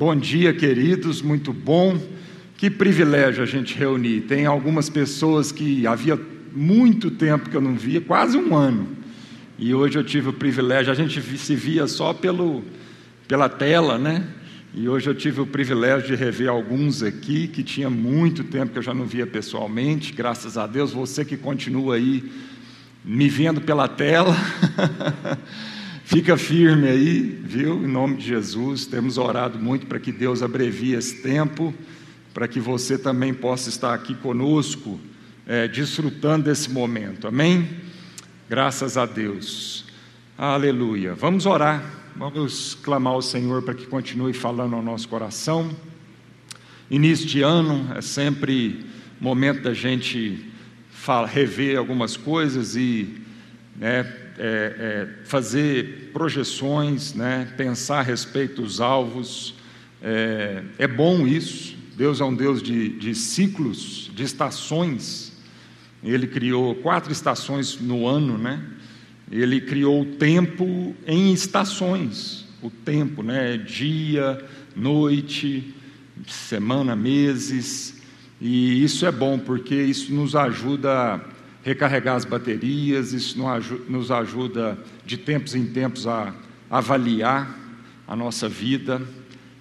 Bom dia, queridos, muito bom. Que privilégio a gente reunir. Tem algumas pessoas que havia muito tempo que eu não via, quase um ano. E hoje eu tive o privilégio, a gente se via só pelo, pela tela, né? E hoje eu tive o privilégio de rever alguns aqui que tinha muito tempo que eu já não via pessoalmente. Graças a Deus, você que continua aí me vendo pela tela. Fica firme aí, viu? Em nome de Jesus, temos orado muito para que Deus abrevie esse tempo, para que você também possa estar aqui conosco, é, desfrutando desse momento, amém? Graças a Deus, aleluia. Vamos orar, vamos clamar ao Senhor para que continue falando ao nosso coração. Início de ano é sempre momento da gente rever algumas coisas e né, é, é, fazer projeções, né, pensar a respeito dos alvos. É, é, bom isso. Deus é um Deus de, de ciclos, de estações. Ele criou quatro estações no ano, né? Ele criou o tempo em estações. O tempo, né? Dia, noite, semana, meses. E isso é bom porque isso nos ajuda recarregar as baterias, isso nos ajuda de tempos em tempos a avaliar a nossa vida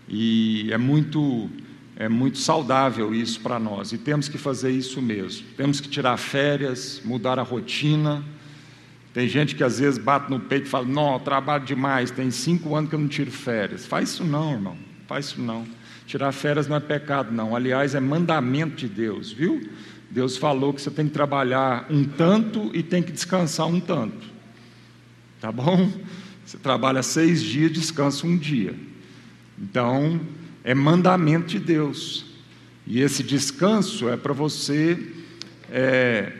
e é muito é muito saudável isso para nós e temos que fazer isso mesmo. Temos que tirar férias, mudar a rotina. Tem gente que às vezes bate no peito e fala: Não, trabalho demais, tem cinco anos que eu não tiro férias. Faz isso não, irmão, faz isso não. Tirar férias não é pecado, não. Aliás, é mandamento de Deus, viu? Deus falou que você tem que trabalhar um tanto e tem que descansar um tanto. Tá bom? Você trabalha seis dias, descansa um dia. Então, é mandamento de Deus. E esse descanso é para você é,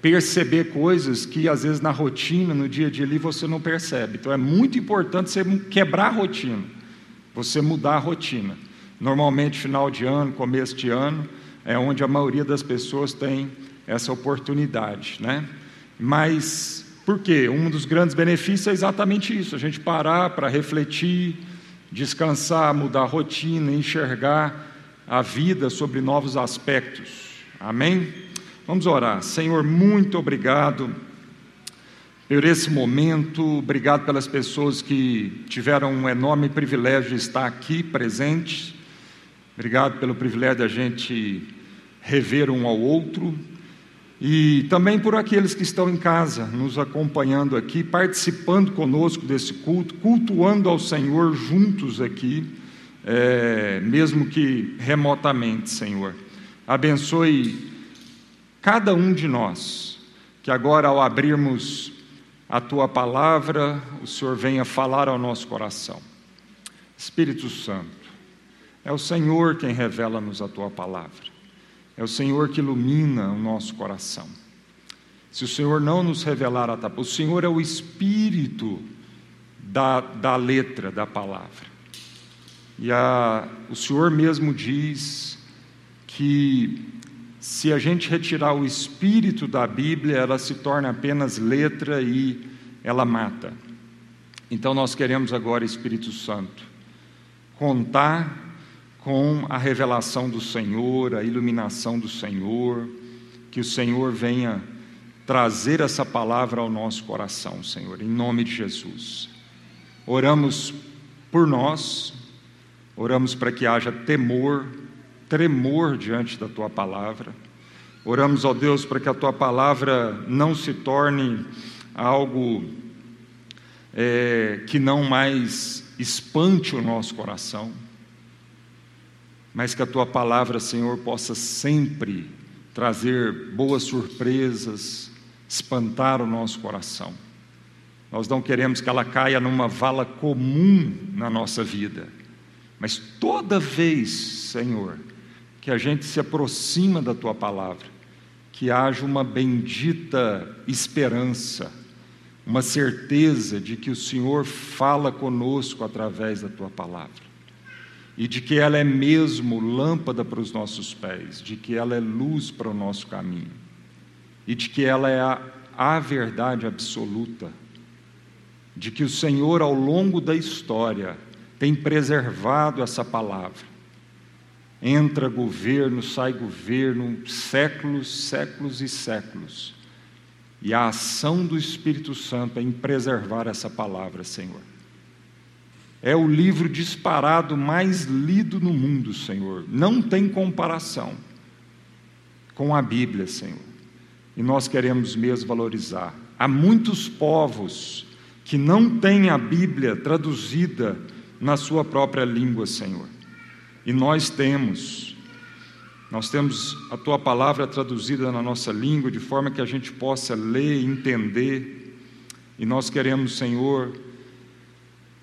perceber coisas que às vezes na rotina, no dia a dia ali, você não percebe. Então é muito importante você quebrar a rotina, você mudar a rotina. Normalmente, final de ano, começo de ano, é onde a maioria das pessoas tem essa oportunidade, né? Mas por quê? Um dos grandes benefícios é exatamente isso: a gente parar para refletir, descansar, mudar a rotina, enxergar a vida sobre novos aspectos. Amém? Vamos orar. Senhor, muito obrigado por esse momento, obrigado pelas pessoas que tiveram um enorme privilégio de estar aqui presentes Obrigado pelo privilégio da gente rever um ao outro e também por aqueles que estão em casa, nos acompanhando aqui, participando conosco desse culto, cultuando ao Senhor juntos aqui, é, mesmo que remotamente, Senhor. Abençoe cada um de nós, que agora, ao abrirmos a tua palavra, o Senhor venha falar ao nosso coração. Espírito Santo, é o Senhor quem revela-nos a tua palavra. É o Senhor que ilumina o nosso coração. Se o Senhor não nos revelar a tua o Senhor é o Espírito da, da letra da palavra. E a, o Senhor mesmo diz que se a gente retirar o Espírito da Bíblia, ela se torna apenas letra e ela mata. Então nós queremos agora, Espírito Santo, contar com a revelação do Senhor, a iluminação do Senhor, que o Senhor venha trazer essa palavra ao nosso coração, Senhor, em nome de Jesus. Oramos por nós, oramos para que haja temor, tremor diante da tua palavra. Oramos, ó Deus, para que a tua palavra não se torne algo é, que não mais espante o nosso coração mas que a tua palavra, Senhor, possa sempre trazer boas surpresas, espantar o nosso coração. Nós não queremos que ela caia numa vala comum na nossa vida, mas toda vez, Senhor, que a gente se aproxima da tua palavra, que haja uma bendita esperança, uma certeza de que o Senhor fala conosco através da tua palavra e de que ela é mesmo lâmpada para os nossos pés, de que ela é luz para o nosso caminho, e de que ela é a, a verdade absoluta, de que o Senhor, ao longo da história, tem preservado essa palavra. Entra governo, sai governo, séculos, séculos e séculos. E a ação do Espírito Santo é em preservar essa palavra, Senhor. É o livro disparado mais lido no mundo, Senhor. Não tem comparação com a Bíblia, Senhor. E nós queremos mesmo valorizar. Há muitos povos que não têm a Bíblia traduzida na sua própria língua, Senhor. E nós temos. Nós temos a tua palavra traduzida na nossa língua de forma que a gente possa ler, entender. E nós queremos, Senhor,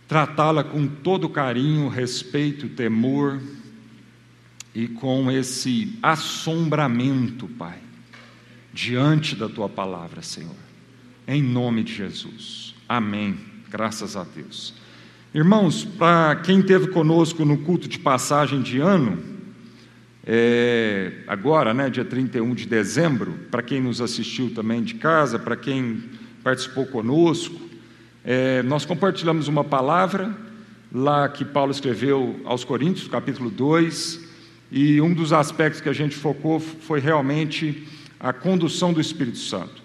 tratá-la com todo carinho, respeito, temor e com esse assombramento, Pai, diante da tua palavra, Senhor. Em nome de Jesus. Amém. Graças a Deus. Irmãos, para quem esteve conosco no culto de passagem de ano, é, agora, né, dia 31 de dezembro, para quem nos assistiu também de casa, para quem participou conosco, é, nós compartilhamos uma palavra lá que Paulo escreveu aos Coríntios, capítulo 2, e um dos aspectos que a gente focou foi realmente a condução do Espírito Santo.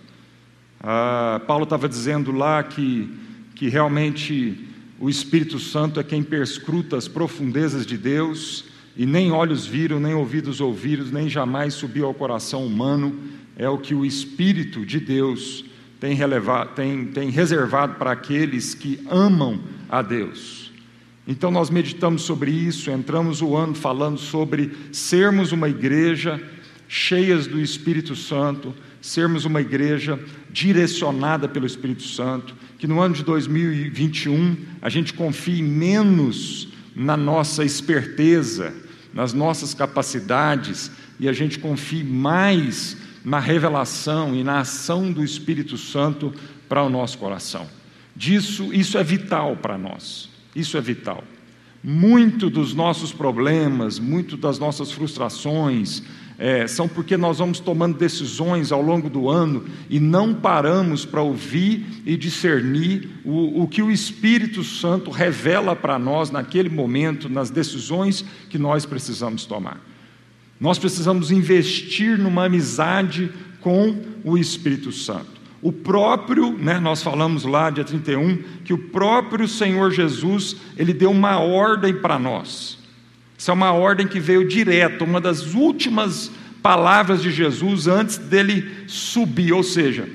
Ah, Paulo estava dizendo lá que, que realmente o Espírito Santo é quem perscruta as profundezas de Deus, e nem olhos viram, nem ouvidos ouviram, nem jamais subiu ao coração humano, é o que o Espírito de Deus tem, relevado, tem, tem reservado para aqueles que amam a Deus. Então nós meditamos sobre isso, entramos o ano falando sobre sermos uma igreja cheias do Espírito Santo, sermos uma igreja direcionada pelo Espírito Santo, que no ano de 2021 a gente confie menos na nossa esperteza, nas nossas capacidades e a gente confie mais na revelação e na ação do Espírito Santo para o nosso coração. Disso, isso é vital para nós. Isso é vital. Muito dos nossos problemas, muito das nossas frustrações, é, são porque nós vamos tomando decisões ao longo do ano e não paramos para ouvir e discernir o, o que o Espírito Santo revela para nós naquele momento, nas decisões que nós precisamos tomar. Nós precisamos investir numa amizade com o Espírito Santo. O próprio, né, nós falamos lá, dia 31, que o próprio Senhor Jesus, ele deu uma ordem para nós. Essa é uma ordem que veio direto, uma das últimas palavras de Jesus antes dele subir, ou seja,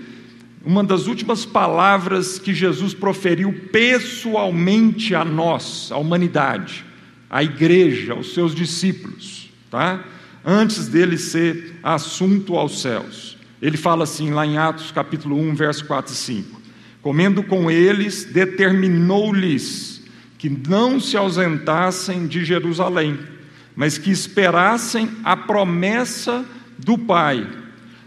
uma das últimas palavras que Jesus proferiu pessoalmente a nós, a humanidade, à igreja, aos seus discípulos, tá? Antes dele ser assunto aos céus. Ele fala assim lá em Atos capítulo 1, verso 4 e 5. Comendo com eles, determinou-lhes que não se ausentassem de Jerusalém, mas que esperassem a promessa do Pai,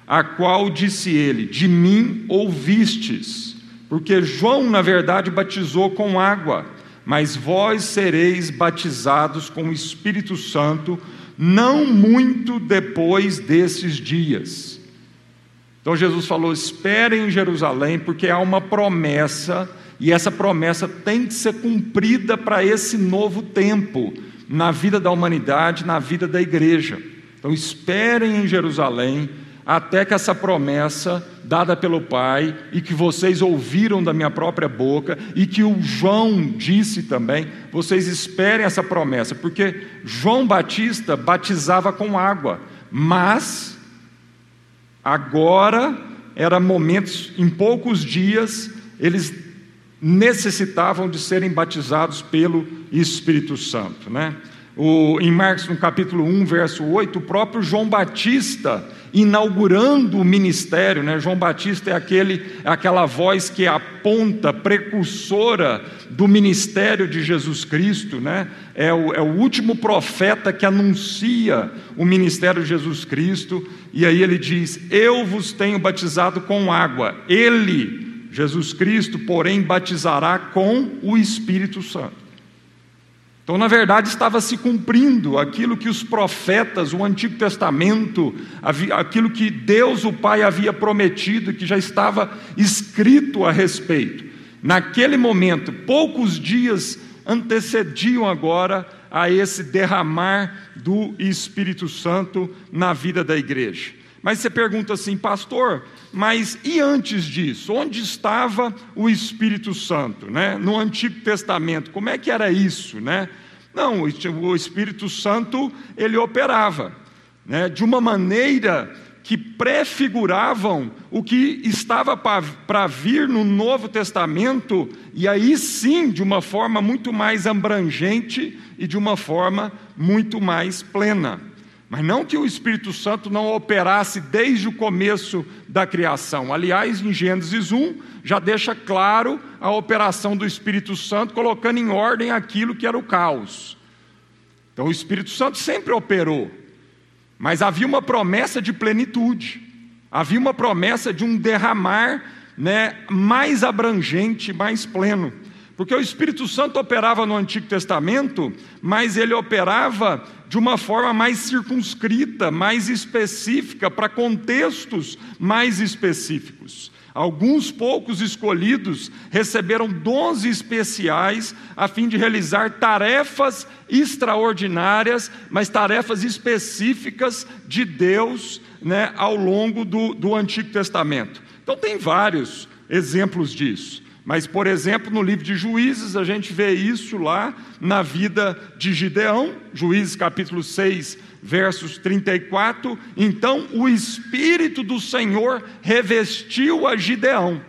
a qual disse ele: De mim ouvistes, porque João, na verdade, batizou com água, mas vós sereis batizados com o Espírito Santo, não muito depois desses dias. Então Jesus falou: esperem em Jerusalém, porque há uma promessa e essa promessa tem que ser cumprida para esse novo tempo, na vida da humanidade, na vida da igreja. Então, esperem em Jerusalém até que essa promessa dada pelo Pai e que vocês ouviram da minha própria boca e que o João disse também, vocês esperem essa promessa, porque João Batista batizava com água, mas agora era momentos, em poucos dias, eles necessitavam de serem batizados pelo Espírito Santo. Né? O, em Marcos, no capítulo 1, verso 8, o próprio João Batista inaugurando o ministério, né? João Batista é aquele, é aquela voz que aponta, precursora do ministério de Jesus Cristo, né? É o, é o último profeta que anuncia o ministério de Jesus Cristo, e aí ele diz: Eu vos tenho batizado com água, ele Jesus Cristo, porém, batizará com o Espírito Santo. Então, na verdade, estava se cumprindo aquilo que os profetas, o Antigo Testamento, aquilo que Deus, o Pai, havia prometido, que já estava escrito a respeito. Naquele momento, poucos dias antecediam agora a esse derramar do Espírito Santo na vida da igreja. Mas você pergunta assim, pastor, mas e antes disso? Onde estava o Espírito Santo, né? No Antigo Testamento, como é que era isso, né? Não, o Espírito Santo ele operava, né? De uma maneira que prefiguravam o que estava para vir no Novo Testamento, e aí sim, de uma forma muito mais abrangente e de uma forma muito mais plena. Mas não que o Espírito Santo não operasse desde o começo da criação. Aliás, em Gênesis 1, já deixa claro a operação do Espírito Santo, colocando em ordem aquilo que era o caos. Então, o Espírito Santo sempre operou. Mas havia uma promessa de plenitude, havia uma promessa de um derramar né, mais abrangente, mais pleno. Porque o Espírito Santo operava no Antigo Testamento, mas ele operava de uma forma mais circunscrita, mais específica, para contextos mais específicos. Alguns poucos escolhidos receberam dons especiais a fim de realizar tarefas extraordinárias, mas tarefas específicas de Deus né, ao longo do, do Antigo Testamento. Então, tem vários exemplos disso. Mas, por exemplo, no livro de Juízes, a gente vê isso lá na vida de Gideão, Juízes capítulo 6, versos 34. Então, o Espírito do Senhor revestiu a Gideão.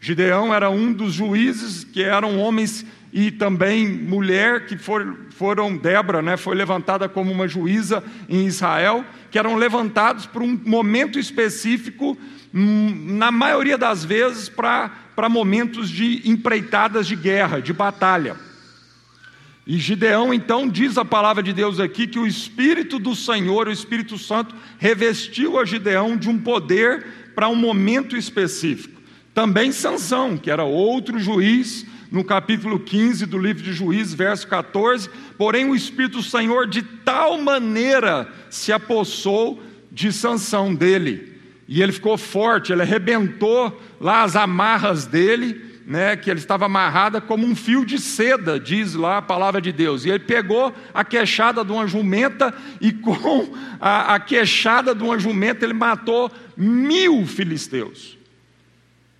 Gideão era um dos juízes que eram homens e também mulher que for, foram, Débora, né, foi levantada como uma juíza em Israel, que eram levantados por um momento específico, hum, na maioria das vezes, para momentos de empreitadas de guerra, de batalha. E Gideão, então, diz a palavra de Deus aqui que o Espírito do Senhor, o Espírito Santo, revestiu a Gideão de um poder para um momento específico. Também Sansão, que era outro juiz, no capítulo 15 do livro de Juízes, verso 14, porém o Espírito do Senhor de tal maneira se apossou de Sansão dele, e ele ficou forte, ele arrebentou lá as amarras dele, né, que ele estava amarrada como um fio de seda, diz lá a palavra de Deus. E ele pegou a queixada de uma jumenta e com a, a queixada de uma jumenta ele matou mil filisteus.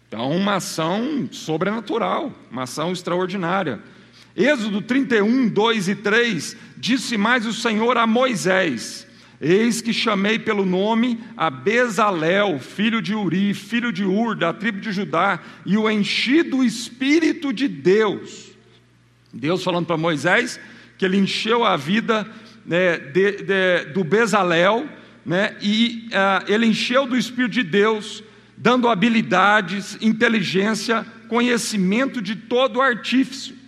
Então, uma ação sobrenatural, uma ação extraordinária. Êxodo 31, 2 e 3: Disse mais o Senhor a Moisés: Eis que chamei pelo nome a Bezalel, filho de Uri, filho de Ur, da tribo de Judá, e o enchi do Espírito de Deus. Deus falando para Moisés que ele encheu a vida né, de, de, do Bezalel, né, e uh, ele encheu do Espírito de Deus, dando habilidades, inteligência, conhecimento de todo artífice.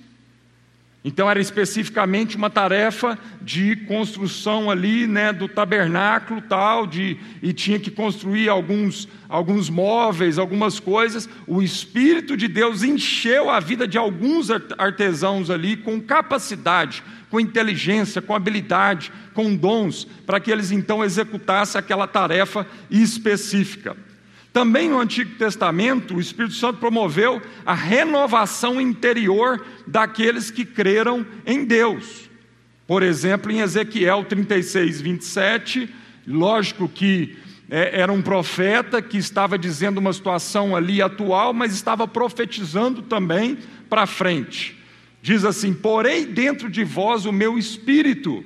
Então era especificamente uma tarefa de construção ali, né, do tabernáculo tal, de e tinha que construir alguns alguns móveis, algumas coisas. O espírito de Deus encheu a vida de alguns artesãos ali com capacidade, com inteligência, com habilidade, com dons, para que eles então executassem aquela tarefa específica. Também no Antigo Testamento, o Espírito Santo promoveu a renovação interior daqueles que creram em Deus. Por exemplo, em Ezequiel 36, 27, lógico que é, era um profeta que estava dizendo uma situação ali atual, mas estava profetizando também para frente. Diz assim: Porei dentro de vós o meu espírito,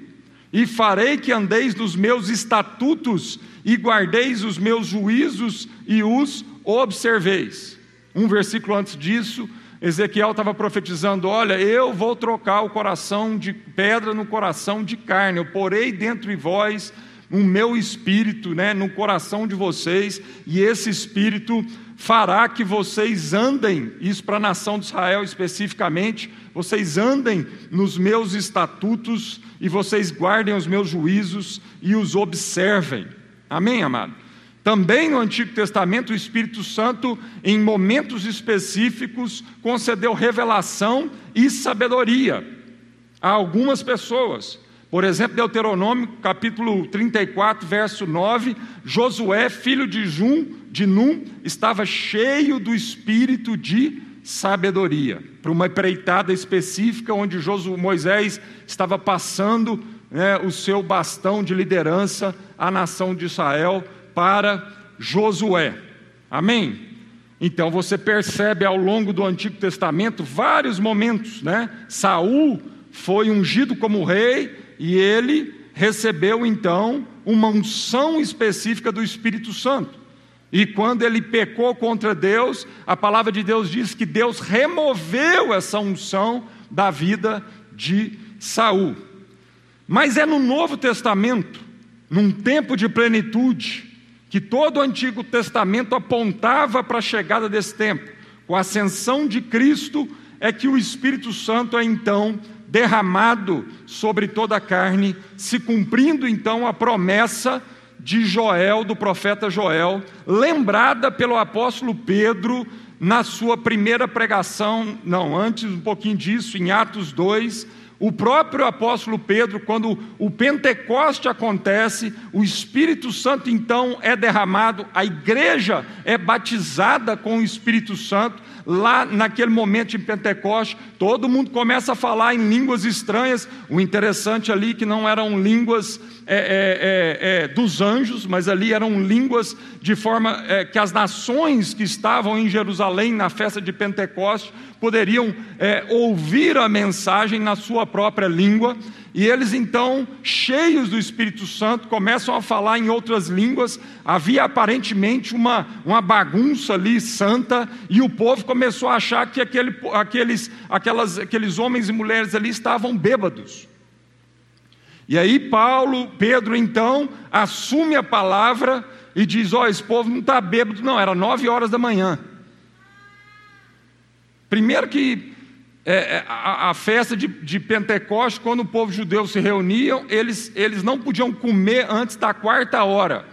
e farei que andeis nos meus estatutos e guardeis os meus juízos e os observeis. Um versículo antes disso, Ezequiel estava profetizando: Olha, eu vou trocar o coração de pedra no coração de carne, eu porei dentro de vós o meu espírito, né, no coração de vocês, e esse espírito fará que vocês andem, isso para a nação de Israel especificamente, vocês andem nos meus estatutos e vocês guardem os meus juízos e os observem. Amém, amado? Também no Antigo Testamento, o Espírito Santo, em momentos específicos, concedeu revelação e sabedoria a algumas pessoas. Por exemplo, Deuteronômio, capítulo 34, verso 9, Josué, filho de Jum, de Num, estava cheio do espírito de sabedoria, para uma empreitada específica onde Josué, Moisés estava passando né, o seu bastão de liderança à nação de Israel para Josué. Amém? Então você percebe ao longo do Antigo Testamento vários momentos, né? Saul foi ungido como rei e ele recebeu então uma unção específica do Espírito Santo. E quando ele pecou contra Deus, a palavra de Deus diz que Deus removeu essa unção da vida de Saul. Mas é no Novo Testamento, num tempo de plenitude, que todo o Antigo Testamento apontava para a chegada desse tempo. Com a ascensão de Cristo é que o Espírito Santo é então derramado sobre toda a carne, se cumprindo então a promessa de Joel, do profeta Joel, lembrada pelo apóstolo Pedro na sua primeira pregação, não, antes um pouquinho disso, em Atos 2, o próprio apóstolo Pedro, quando o Pentecoste acontece, o Espírito Santo então é derramado, a igreja é batizada com o Espírito Santo, lá naquele momento de Pentecoste, todo mundo começa a falar em línguas estranhas. O interessante ali é que não eram línguas é, é, é, dos anjos, mas ali eram línguas de forma é, que as nações que estavam em Jerusalém na festa de Pentecoste poderiam é, ouvir a mensagem na sua própria língua, e eles então, cheios do Espírito Santo, começam a falar em outras línguas. Havia aparentemente uma, uma bagunça ali santa, e o povo começou a achar que aquele, aqueles, aquelas, aqueles homens e mulheres ali estavam bêbados. E aí Paulo, Pedro então, assume a palavra e diz: Ó, oh, esse povo não está bêbado, não, era nove horas da manhã. Primeiro que é, é, a, a, festa de, de Pentecostes, quando o povo judeu se reunia, eles, eles não podiam comer antes da quarta hora,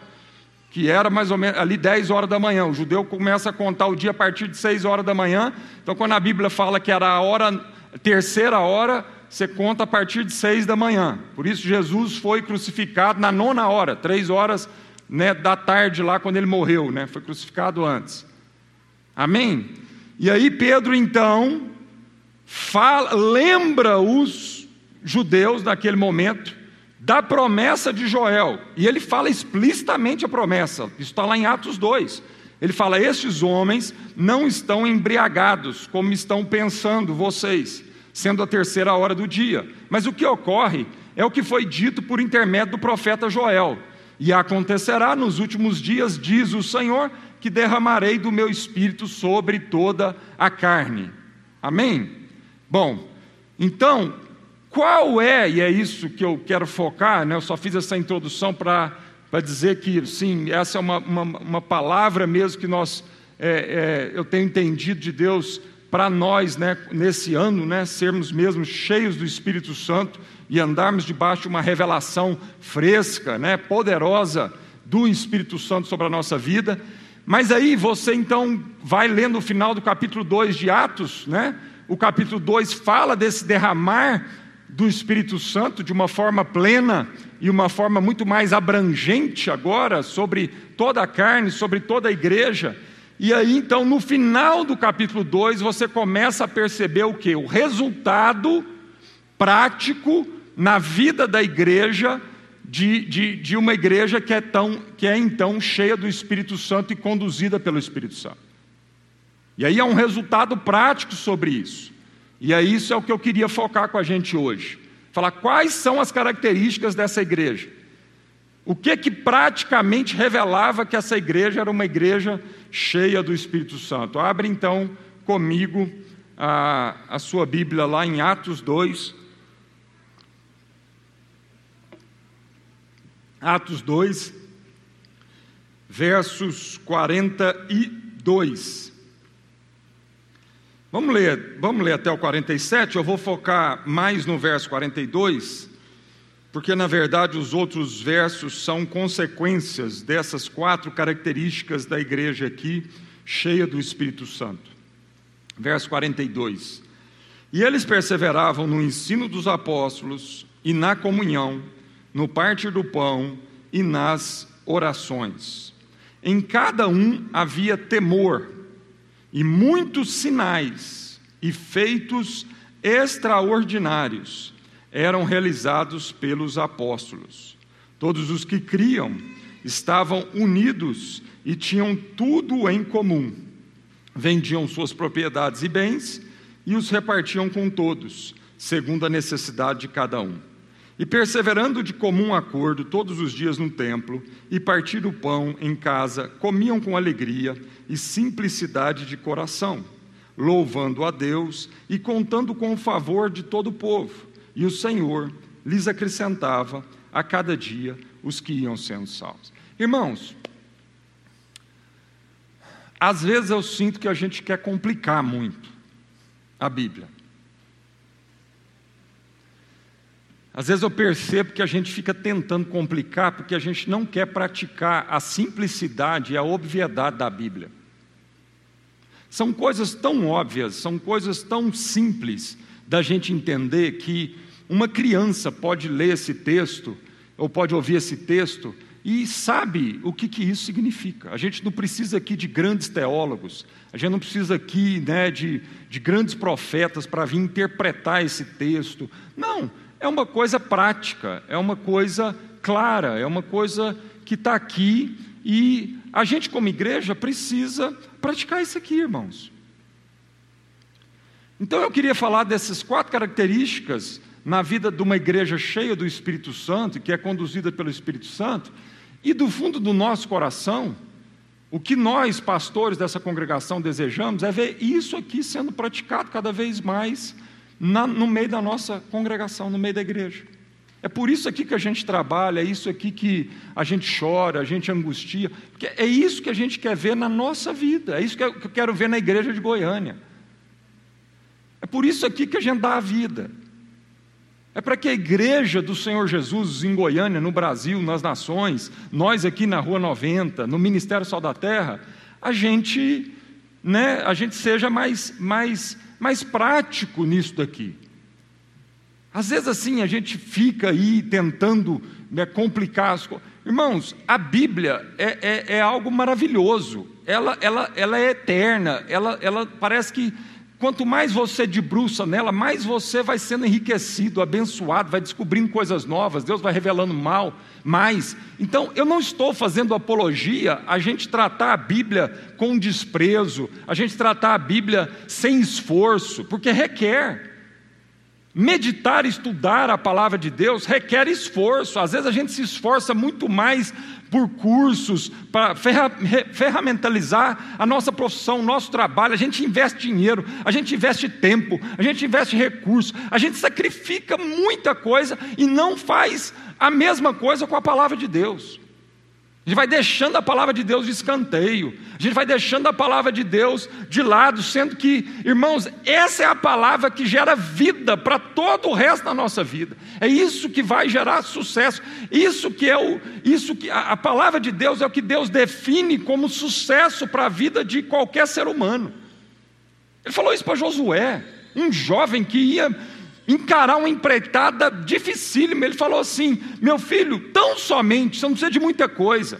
que era mais ou menos ali 10 horas da manhã. O judeu começa a contar o dia a partir de 6 horas da manhã. Então, quando a Bíblia fala que era a hora, terceira hora, você conta a partir de 6 da manhã. Por isso, Jesus foi crucificado na nona hora, três horas né, da tarde lá, quando ele morreu, né, foi crucificado antes. Amém? E aí Pedro então fala, lembra os judeus naquele momento da promessa de Joel. E ele fala explicitamente a promessa. Isso está lá em Atos 2. Ele fala: Estes homens não estão embriagados, como estão pensando vocês, sendo a terceira hora do dia. Mas o que ocorre é o que foi dito por intermédio do profeta Joel. E acontecerá nos últimos dias, diz o Senhor, que derramarei do meu espírito sobre toda a carne. Amém? Bom, então, qual é, e é isso que eu quero focar, né? eu só fiz essa introdução para dizer que, sim, essa é uma, uma, uma palavra mesmo que nós, é, é, eu tenho entendido de Deus para nós, né, nesse ano, né, sermos mesmo cheios do Espírito Santo e andarmos debaixo de uma revelação fresca, né, poderosa do Espírito Santo sobre a nossa vida. Mas aí você então vai lendo o final do capítulo 2 de Atos, né? O capítulo 2 fala desse derramar do Espírito Santo de uma forma plena e uma forma muito mais abrangente agora sobre toda a carne, sobre toda a igreja. E aí então no final do capítulo 2 você começa a perceber o que? O resultado prático na vida da igreja de, de, de uma igreja que é, tão, que é então cheia do Espírito Santo e conduzida pelo Espírito Santo. E aí há um resultado prático sobre isso. E aí isso é o que eu queria focar com a gente hoje. Falar quais são as características dessa igreja. O que que praticamente revelava que essa igreja era uma igreja cheia do Espírito Santo? Abre então comigo a, a sua Bíblia lá em Atos 2, Atos 2, versos 42. Vamos ler, vamos ler até o 47, eu vou focar mais no verso 42, porque na verdade os outros versos são consequências dessas quatro características da igreja aqui, cheia do Espírito Santo. Verso 42. E eles perseveravam no ensino dos apóstolos e na comunhão, no partir do pão e nas orações. Em cada um havia temor, e muitos sinais e feitos extraordinários eram realizados pelos apóstolos. Todos os que criam estavam unidos e tinham tudo em comum. Vendiam suas propriedades e bens e os repartiam com todos, segundo a necessidade de cada um. E perseverando de comum acordo todos os dias no templo, e partindo o pão em casa, comiam com alegria e simplicidade de coração, louvando a Deus e contando com o favor de todo o povo. E o Senhor lhes acrescentava a cada dia os que iam sendo salvos. Irmãos, às vezes eu sinto que a gente quer complicar muito a Bíblia. Às vezes eu percebo que a gente fica tentando complicar porque a gente não quer praticar a simplicidade e a obviedade da Bíblia. São coisas tão óbvias, são coisas tão simples da gente entender que uma criança pode ler esse texto ou pode ouvir esse texto e sabe o que, que isso significa. A gente não precisa aqui de grandes teólogos, a gente não precisa aqui né, de, de grandes profetas para vir interpretar esse texto. Não, é uma coisa prática, é uma coisa clara, é uma coisa que está aqui e a gente, como igreja, precisa praticar isso aqui, irmãos. Então eu queria falar dessas quatro características na vida de uma igreja cheia do Espírito Santo, que é conduzida pelo Espírito Santo, e do fundo do nosso coração, o que nós, pastores dessa congregação, desejamos é ver isso aqui sendo praticado cada vez mais na, no meio da nossa congregação, no meio da igreja. É por isso aqui que a gente trabalha, é isso aqui que a gente chora, a gente angustia, porque é isso que a gente quer ver na nossa vida, é isso que eu quero ver na igreja de Goiânia. É por isso aqui que a gente dá a vida. É para que a igreja do Senhor Jesus em Goiânia, no Brasil, nas nações, nós aqui na Rua 90, no Ministério Sal da Terra, a gente, né, a gente seja mais, mais mais prático nisso daqui. Às vezes assim a gente fica aí tentando né, complicar as coisas. Irmãos, a Bíblia é, é, é, algo maravilhoso, ela, ela, ela é eterna, ela, ela parece que quanto mais você debruça nela, mais você vai sendo enriquecido, abençoado, vai descobrindo coisas novas, Deus vai revelando mal, mais. Então, eu não estou fazendo apologia a gente tratar a Bíblia com desprezo, a gente tratar a Bíblia sem esforço, porque requer. Meditar, estudar a palavra de Deus requer esforço. Às vezes a gente se esforça muito mais por cursos, para ferramentalizar a nossa profissão, o nosso trabalho. A gente investe dinheiro, a gente investe tempo, a gente investe recursos, a gente sacrifica muita coisa e não faz a mesma coisa com a palavra de Deus. A gente vai deixando a palavra de Deus de escanteio, a gente vai deixando a palavra de Deus de lado, sendo que, irmãos, essa é a palavra que gera vida para todo o resto da nossa vida. É isso que vai gerar sucesso. Isso que é o, isso que a, a palavra de Deus é o que Deus define como sucesso para a vida de qualquer ser humano. Ele falou isso para Josué, um jovem que ia encarar uma empreitada dificílima. Ele falou assim: meu filho, tão somente, você não precisa de muita coisa.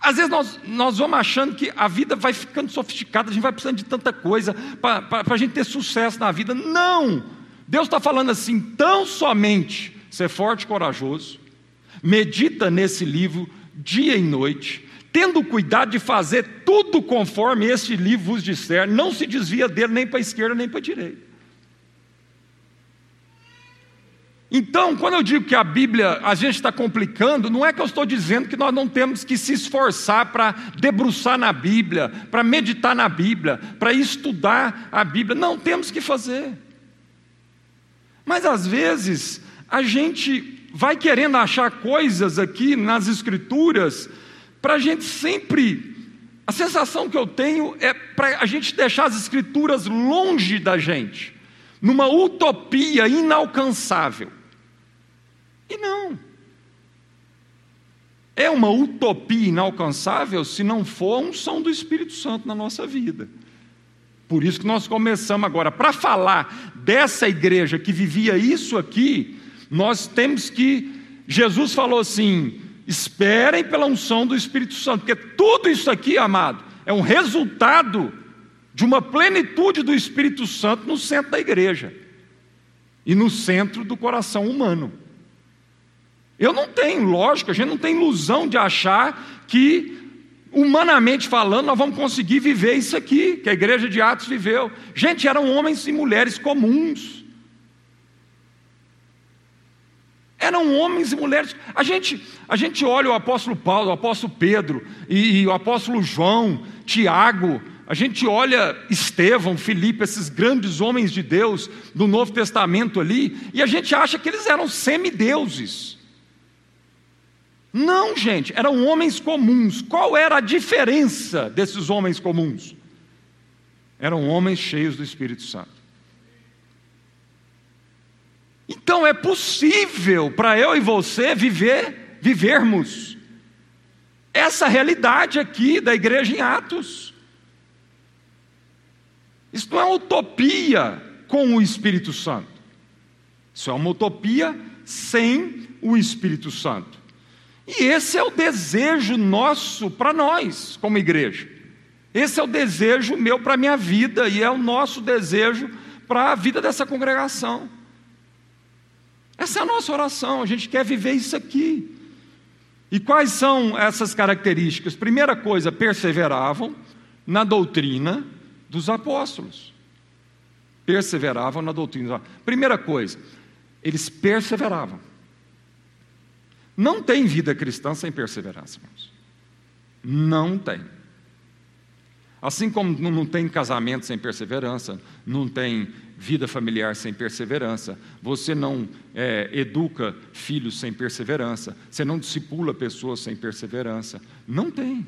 Às vezes nós, nós vamos achando que a vida vai ficando sofisticada, a gente vai precisando de tanta coisa para a gente ter sucesso na vida. Não! Deus está falando assim: tão somente ser forte e corajoso, medita nesse livro dia e noite, tendo cuidado de fazer tudo conforme esse livro vos disser, não se desvia dele nem para a esquerda nem para a direita. Então, quando eu digo que a Bíblia a gente está complicando, não é que eu estou dizendo que nós não temos que se esforçar para debruçar na Bíblia, para meditar na Bíblia, para estudar a Bíblia. Não, temos que fazer. Mas às vezes a gente vai querendo achar coisas aqui nas Escrituras para a gente sempre. A sensação que eu tenho é para a gente deixar as Escrituras longe da gente, numa utopia inalcançável. E não. É uma utopia inalcançável se não for a unção do Espírito Santo na nossa vida. Por isso que nós começamos agora. Para falar dessa igreja que vivia isso aqui, nós temos que. Jesus falou assim: esperem pela unção do Espírito Santo, porque tudo isso aqui, amado, é um resultado de uma plenitude do Espírito Santo no centro da igreja e no centro do coração humano. Eu não tenho, lógico, a gente não tem ilusão de achar que, humanamente falando, nós vamos conseguir viver isso aqui, que a igreja de Atos viveu. Gente, eram homens e mulheres comuns. Eram homens e mulheres. A gente, a gente olha o apóstolo Paulo, o apóstolo Pedro e, e o apóstolo João, Tiago, a gente olha Estevão, Filipe, esses grandes homens de Deus do Novo Testamento ali, e a gente acha que eles eram semideuses. Não, gente, eram homens comuns. Qual era a diferença desses homens comuns? Eram homens cheios do Espírito Santo. Então é possível para eu e você viver, vivermos essa realidade aqui da igreja em Atos. Isso não é utopia com o Espírito Santo. Isso é uma utopia sem o Espírito Santo. E esse é o desejo nosso para nós, como igreja. Esse é o desejo meu para a minha vida e é o nosso desejo para a vida dessa congregação. Essa é a nossa oração, a gente quer viver isso aqui. E quais são essas características? Primeira coisa, perseveravam na doutrina dos apóstolos. Perseveravam na doutrina. Primeira coisa, eles perseveravam. Não tem vida cristã sem perseverança, irmãos. Não tem. Assim como não tem casamento sem perseverança, não tem vida familiar sem perseverança, você não é, educa filhos sem perseverança, você não discipula pessoas sem perseverança. Não tem.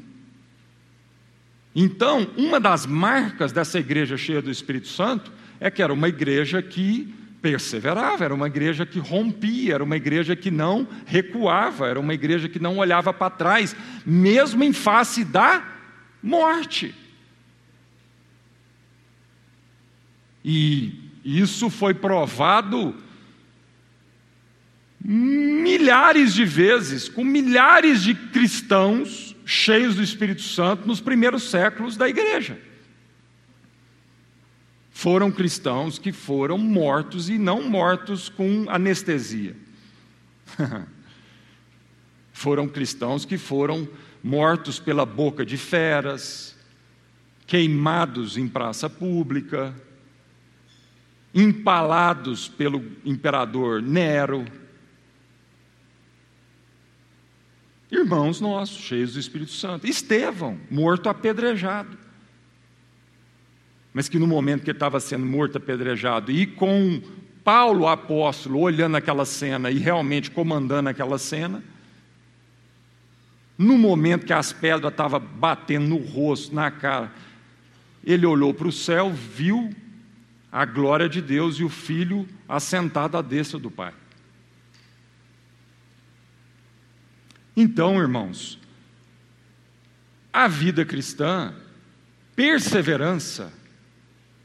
Então, uma das marcas dessa igreja cheia do Espírito Santo é que era uma igreja que perseverava, era uma igreja que rompia, era uma igreja que não recuava, era uma igreja que não olhava para trás, mesmo em face da morte. E isso foi provado milhares de vezes, com milhares de cristãos cheios do Espírito Santo nos primeiros séculos da igreja. Foram cristãos que foram mortos e não mortos com anestesia. foram cristãos que foram mortos pela boca de feras, queimados em praça pública, empalados pelo imperador Nero irmãos nossos, cheios do Espírito Santo. Estevão, morto apedrejado. Mas que no momento que ele estava sendo morto apedrejado e com Paulo apóstolo olhando aquela cena e realmente comandando aquela cena, no momento que as pedras estavam batendo no rosto, na cara, ele olhou para o céu, viu a glória de Deus e o filho assentado à destra do Pai. Então, irmãos, a vida cristã, perseverança,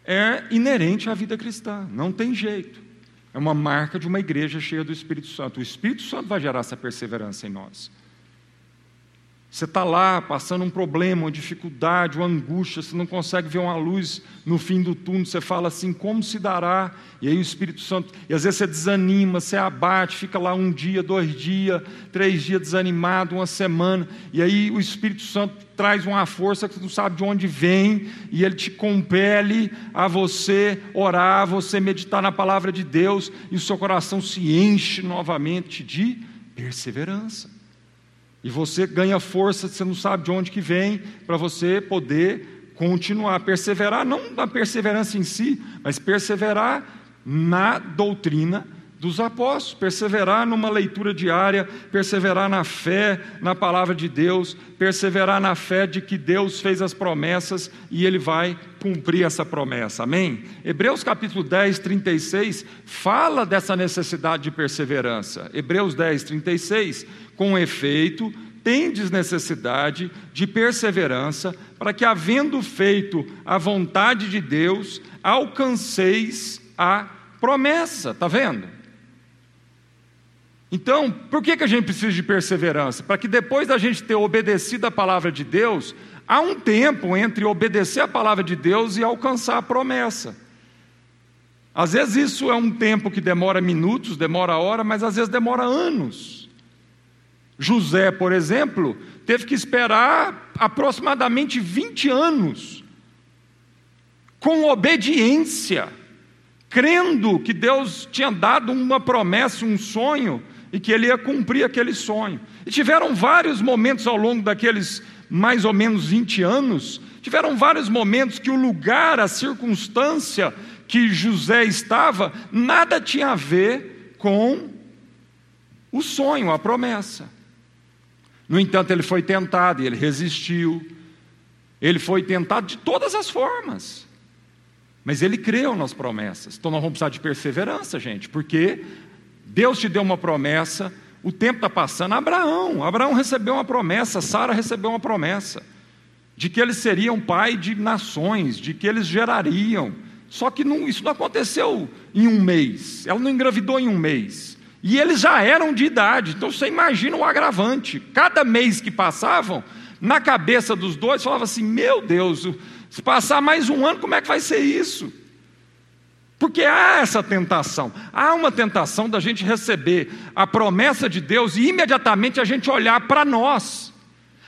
é inerente à vida cristã, não tem jeito. É uma marca de uma igreja cheia do Espírito Santo. O Espírito Santo vai gerar essa perseverança em nós. Você está lá passando um problema, uma dificuldade, uma angústia, você não consegue ver uma luz no fim do túnel, você fala assim: como se dará? E aí o Espírito Santo, e às vezes você desanima, você abate, fica lá um dia, dois dias, três dias desanimado, uma semana, e aí o Espírito Santo traz uma força que você não sabe de onde vem, e ele te compele a você orar, você meditar na palavra de Deus, e o seu coração se enche novamente de perseverança. E você ganha força, você não sabe de onde que vem, para você poder continuar, perseverar, não na perseverança em si, mas perseverar na doutrina dos apóstolos, perseverar numa leitura diária, perseverar na fé, na palavra de Deus, perseverar na fé de que Deus fez as promessas e Ele vai cumprir essa promessa, amém? Hebreus capítulo 10, 36 fala dessa necessidade de perseverança. Hebreus 10, 36 com efeito, tendes necessidade de perseverança, para que, havendo feito a vontade de Deus, alcanceis a promessa. Está vendo? Então, por que, que a gente precisa de perseverança? Para que depois da gente ter obedecido a palavra de Deus, há um tempo entre obedecer a palavra de Deus e alcançar a promessa. Às vezes isso é um tempo que demora minutos, demora hora, mas às vezes demora anos. José, por exemplo, teve que esperar aproximadamente 20 anos, com obediência, crendo que Deus tinha dado uma promessa, um sonho, e que ele ia cumprir aquele sonho. E tiveram vários momentos ao longo daqueles mais ou menos 20 anos, tiveram vários momentos que o lugar, a circunstância que José estava, nada tinha a ver com o sonho, a promessa. No entanto, ele foi tentado e ele resistiu. Ele foi tentado de todas as formas. Mas ele creu nas promessas. Então nós vamos precisar de perseverança, gente, porque Deus te deu uma promessa, o tempo está passando. Abraão, Abraão recebeu uma promessa, Sara recebeu uma promessa de que eles seriam pai de nações, de que eles gerariam. Só que não, isso não aconteceu em um mês. Ela não engravidou em um mês. E eles já eram de idade. Então você imagina o agravante. Cada mês que passavam, na cabeça dos dois, falava assim: Meu Deus, se passar mais um ano, como é que vai ser isso? Porque há essa tentação, há uma tentação da gente receber a promessa de Deus e imediatamente a gente olhar para nós,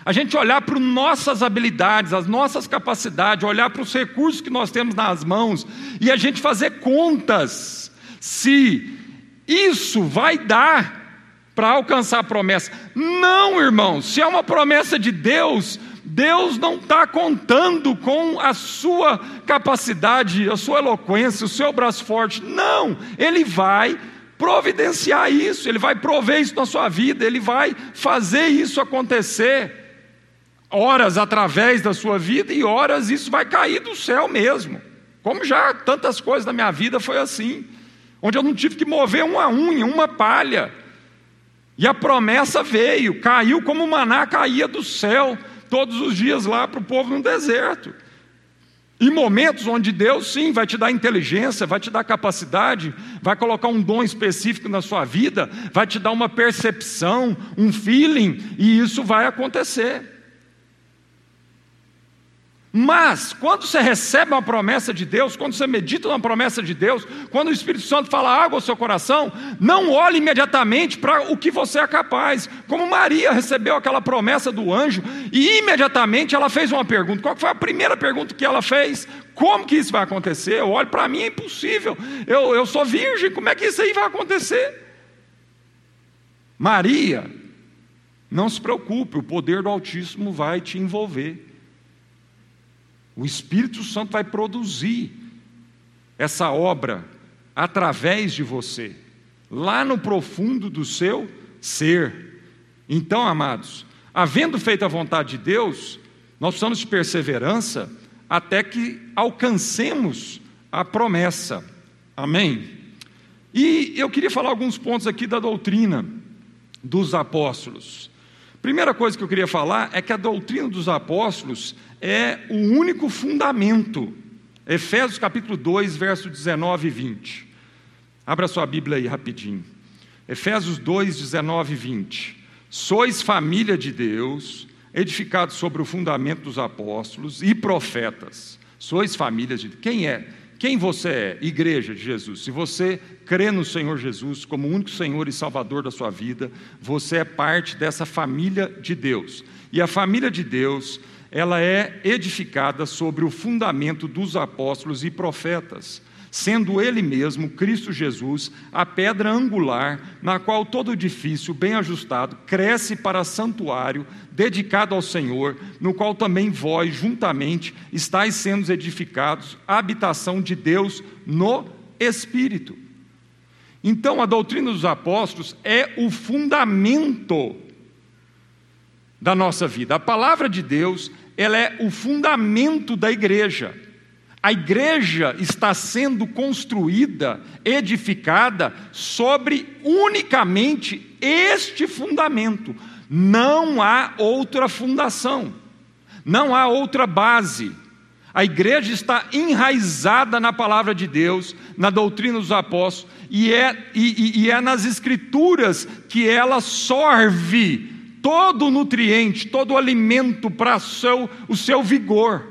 a gente olhar para nossas habilidades, as nossas capacidades, olhar para os recursos que nós temos nas mãos e a gente fazer contas se isso vai dar para alcançar a promessa. Não, irmão, se é uma promessa de Deus, Deus não está contando com a sua capacidade, a sua eloquência, o seu braço forte. Não, Ele vai providenciar isso, Ele vai prover isso na sua vida, Ele vai fazer isso acontecer. Horas através da sua vida e horas isso vai cair do céu mesmo. Como já tantas coisas na minha vida foi assim, onde eu não tive que mover uma unha, uma palha. E a promessa veio, caiu como maná caía do céu todos os dias lá para o povo no deserto. Em momentos onde Deus, sim, vai te dar inteligência, vai te dar capacidade, vai colocar um dom específico na sua vida, vai te dar uma percepção, um feeling, e isso vai acontecer. Mas, quando você recebe uma promessa de Deus, quando você medita na promessa de Deus, quando o Espírito Santo fala água ao seu coração, não olhe imediatamente para o que você é capaz. Como Maria recebeu aquela promessa do anjo e imediatamente ela fez uma pergunta. Qual foi a primeira pergunta que ela fez? Como que isso vai acontecer? Eu olho para mim, é impossível. Eu, eu sou virgem, como é que isso aí vai acontecer? Maria, não se preocupe, o poder do Altíssimo vai te envolver. O Espírito Santo vai produzir essa obra através de você, lá no profundo do seu ser. Então, amados, havendo feito a vontade de Deus, nós precisamos de perseverança até que alcancemos a promessa. Amém? E eu queria falar alguns pontos aqui da doutrina dos apóstolos. Primeira coisa que eu queria falar é que a doutrina dos apóstolos é o único fundamento. Efésios capítulo 2, verso 19 e 20. Abra sua Bíblia aí rapidinho. Efésios 2, 19 e 20. Sois família de Deus, edificados sobre o fundamento dos apóstolos e profetas. Sois família de. Quem é? Quem você é? Igreja de Jesus. Se você crê no Senhor Jesus como único Senhor e Salvador da sua vida, você é parte dessa família de Deus. E a família de Deus, ela é edificada sobre o fundamento dos apóstolos e profetas, sendo ele mesmo, Cristo Jesus, a pedra angular, na qual todo edifício bem ajustado cresce para santuário dedicado ao Senhor, no qual também vós juntamente estáis sendo edificados, habitação de Deus no Espírito. Então, a doutrina dos apóstolos é o fundamento da nossa vida. A palavra de Deus, ela é o fundamento da igreja. A igreja está sendo construída, edificada sobre unicamente este fundamento. Não há outra fundação, não há outra base. A igreja está enraizada na palavra de Deus, na doutrina dos apóstolos, e é, e, e é nas escrituras que ela sorve todo o nutriente, todo o alimento para o seu, o seu vigor.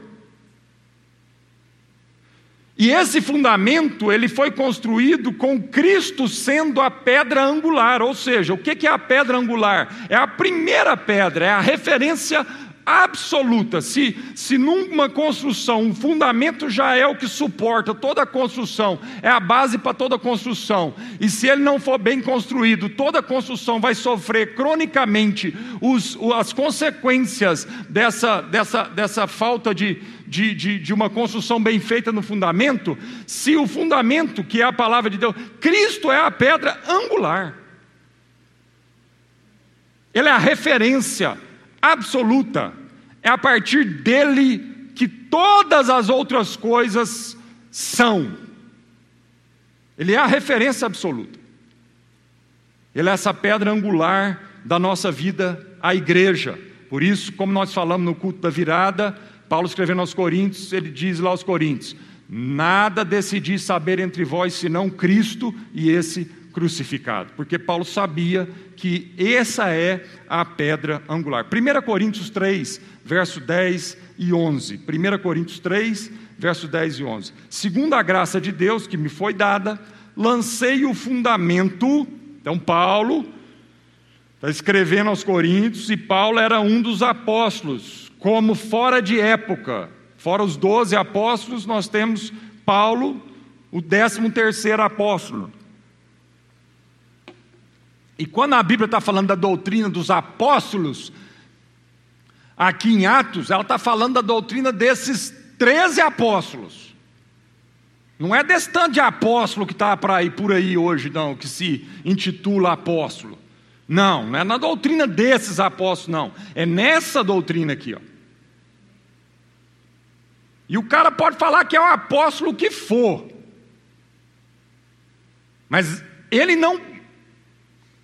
E esse fundamento, ele foi construído com Cristo sendo a pedra angular, ou seja, o que é a pedra angular? É a primeira pedra, é a referência absoluta. Se, se numa construção um fundamento já é o que suporta toda a construção, é a base para toda a construção, e se ele não for bem construído, toda a construção vai sofrer cronicamente os, as consequências dessa, dessa, dessa falta de, de, de, de uma construção bem feita no fundamento. Se o fundamento, que é a palavra de Deus, Cristo é a pedra angular. Ele é a referência absoluta. É a partir dele que todas as outras coisas são. Ele é a referência absoluta. Ele é essa pedra angular da nossa vida, a igreja. Por isso, como nós falamos no culto da virada, Paulo escrevendo aos Coríntios, ele diz lá aos Coríntios: Nada decidi saber entre vós senão Cristo e esse crucificado, porque Paulo sabia que essa é a pedra angular. 1 Coríntios 3, verso 10 e 11. 1 Coríntios 3, verso 10 e 11. Segundo a graça de Deus que me foi dada, lancei o fundamento. Então, Paulo está escrevendo aos Coríntios, e Paulo era um dos apóstolos, como fora de época. Fora os doze apóstolos, nós temos Paulo, o décimo terceiro apóstolo. E quando a Bíblia está falando da doutrina dos apóstolos, aqui em Atos, ela está falando da doutrina desses treze apóstolos. Não é desse tanto de apóstolo que está por aí hoje, não, que se intitula apóstolo. Não, não é na doutrina desses apóstolos, não. É nessa doutrina aqui, ó. E o cara pode falar que é o apóstolo que for, mas ele não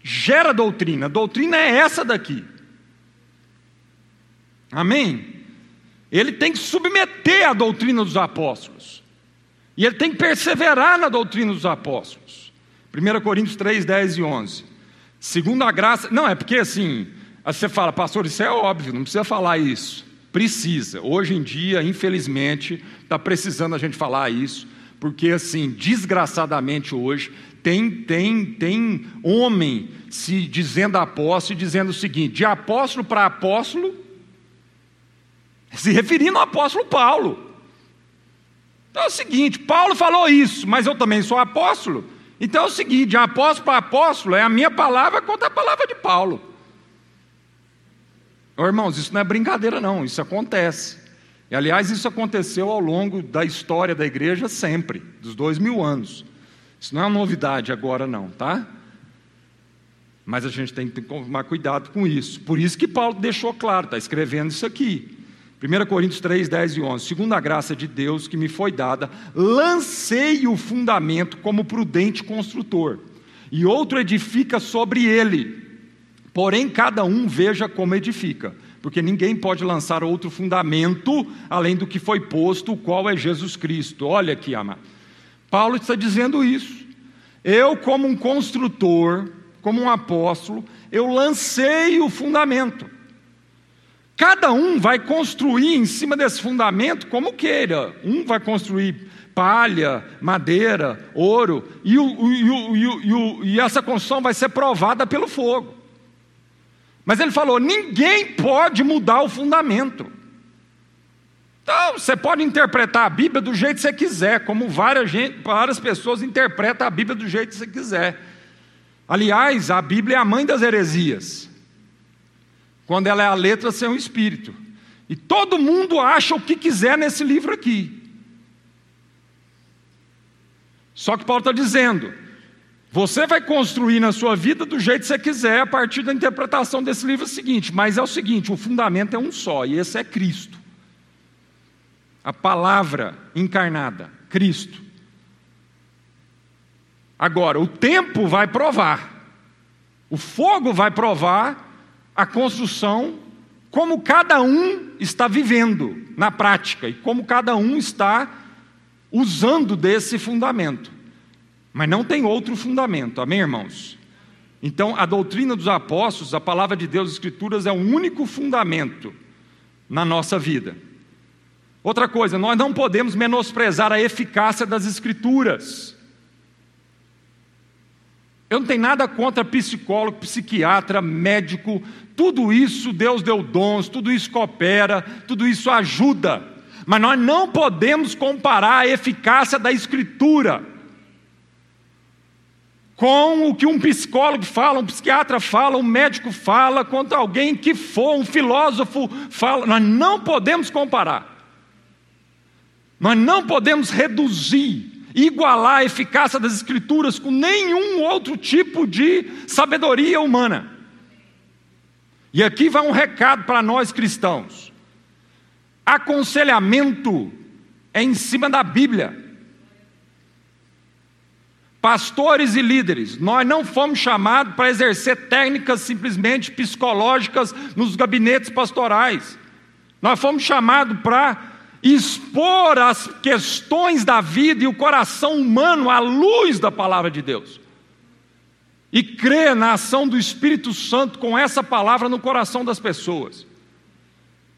gera doutrina. Doutrina é essa daqui. Amém? Ele tem que submeter a doutrina dos apóstolos. E ele tem que perseverar na doutrina dos apóstolos. 1 Coríntios 3, 10 e 11. Segundo a graça. Não, é porque assim. Você fala, pastor, isso é óbvio, não precisa falar isso. Precisa. Hoje em dia, infelizmente, está precisando a gente falar isso, porque assim, desgraçadamente hoje, tem, tem, tem homem se dizendo apóstolo e dizendo o seguinte: de apóstolo para apóstolo, se referindo ao apóstolo Paulo. Então é o seguinte: Paulo falou isso, mas eu também sou apóstolo. Então é o seguinte: de apóstolo para apóstolo é a minha palavra contra a palavra de Paulo. Oh, irmãos, isso não é brincadeira, não, isso acontece. E aliás, isso aconteceu ao longo da história da igreja sempre, dos dois mil anos. Isso não é uma novidade agora, não, tá? Mas a gente tem que tomar cuidado com isso. Por isso que Paulo deixou claro, está escrevendo isso aqui. 1 Coríntios 3, 10 e 11. Segundo a graça de Deus que me foi dada, lancei o fundamento como prudente construtor, e outro edifica sobre ele. Porém, cada um veja como edifica, porque ninguém pode lançar outro fundamento além do que foi posto, o qual é Jesus Cristo. Olha aqui, amado. Paulo está dizendo isso. Eu, como um construtor, como um apóstolo, eu lancei o fundamento. Cada um vai construir em cima desse fundamento como queira. Um vai construir palha, madeira, ouro, e, o, e, o, e essa construção vai ser provada pelo fogo. Mas ele falou: ninguém pode mudar o fundamento. Então, você pode interpretar a Bíblia do jeito que você quiser, como várias, gente, várias pessoas interpretam a Bíblia do jeito que você quiser. Aliás, a Bíblia é a mãe das heresias, quando ela é a letra sem o espírito. E todo mundo acha o que quiser nesse livro aqui. Só que Paulo está dizendo: você vai construir na sua vida do jeito que você quiser, a partir da interpretação desse livro seguinte, mas é o seguinte: o fundamento é um só, e esse é Cristo a palavra encarnada, Cristo. Agora, o tempo vai provar, o fogo vai provar a construção como cada um está vivendo na prática e como cada um está usando desse fundamento. Mas não tem outro fundamento, amém, irmãos? Então, a doutrina dos apóstolos, a palavra de Deus, as Escrituras, é o único fundamento na nossa vida. Outra coisa, nós não podemos menosprezar a eficácia das Escrituras. Eu não tenho nada contra psicólogo, psiquiatra, médico, tudo isso Deus deu dons, tudo isso coopera, tudo isso ajuda, mas nós não podemos comparar a eficácia da Escritura com o que um psicólogo fala, um psiquiatra fala, um médico fala, contra alguém que for, um filósofo fala. Nós não podemos comparar. Nós não podemos reduzir, igualar a eficácia das Escrituras com nenhum outro tipo de sabedoria humana. E aqui vai um recado para nós cristãos: aconselhamento é em cima da Bíblia. Pastores e líderes, nós não fomos chamados para exercer técnicas simplesmente psicológicas nos gabinetes pastorais. Nós fomos chamados para expor as questões da vida e o coração humano à luz da palavra de Deus. E crer na ação do Espírito Santo com essa palavra no coração das pessoas.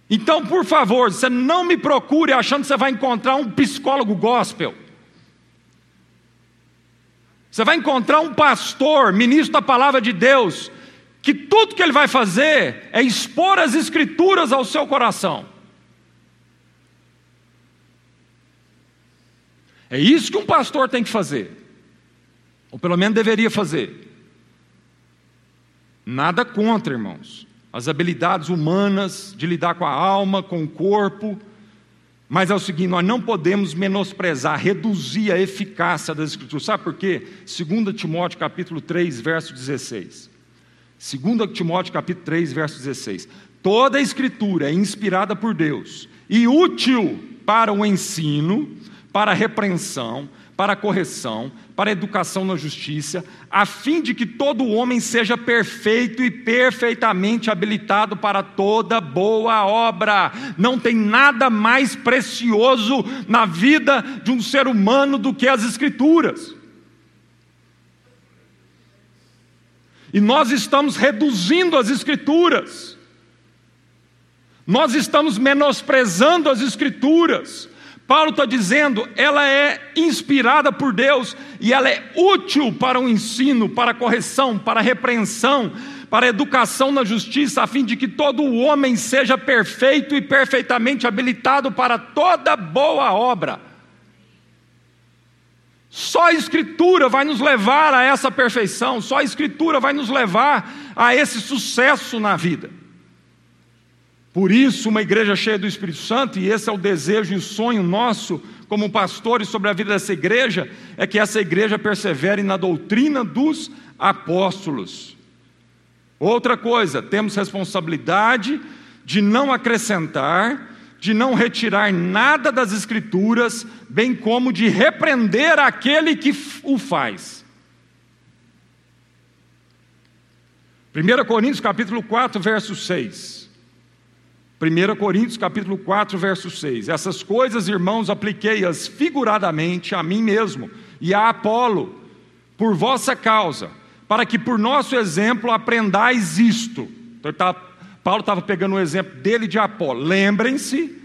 Então, por favor, você não me procure achando que você vai encontrar um psicólogo gospel. Você vai encontrar um pastor, ministro da palavra de Deus, que tudo que ele vai fazer é expor as escrituras ao seu coração. É isso que um pastor tem que fazer, ou pelo menos deveria fazer. Nada contra, irmãos, as habilidades humanas de lidar com a alma, com o corpo, mas é o seguinte, nós não podemos menosprezar, reduzir a eficácia das Escrituras. Sabe por quê? 2 Timóteo capítulo 3, verso 16. 2 Timóteo capítulo 3, verso 16. Toda a Escritura é inspirada por Deus e útil para o ensino, para a repreensão, para a correção, para a educação na justiça, a fim de que todo homem seja perfeito e perfeitamente habilitado para toda boa obra. Não tem nada mais precioso na vida de um ser humano do que as Escrituras. E nós estamos reduzindo as Escrituras, nós estamos menosprezando as Escrituras Paulo está dizendo, ela é inspirada por Deus e ela é útil para o ensino, para a correção, para a repreensão, para a educação na justiça, a fim de que todo o homem seja perfeito e perfeitamente habilitado para toda boa obra. Só a Escritura vai nos levar a essa perfeição, só a Escritura vai nos levar a esse sucesso na vida. Por isso, uma igreja cheia do Espírito Santo, e esse é o desejo e o sonho nosso como pastores sobre a vida dessa igreja, é que essa igreja persevere na doutrina dos apóstolos. Outra coisa, temos responsabilidade de não acrescentar, de não retirar nada das Escrituras, bem como de repreender aquele que o faz. 1 Coríntios capítulo 4, verso 6. 1 Coríntios capítulo 4, verso 6. Essas coisas, irmãos, apliquei-as figuradamente a mim mesmo e a Apolo, por vossa causa, para que por nosso exemplo aprendais isto. Então, tá, Paulo estava pegando o exemplo dele de Apolo. Lembrem-se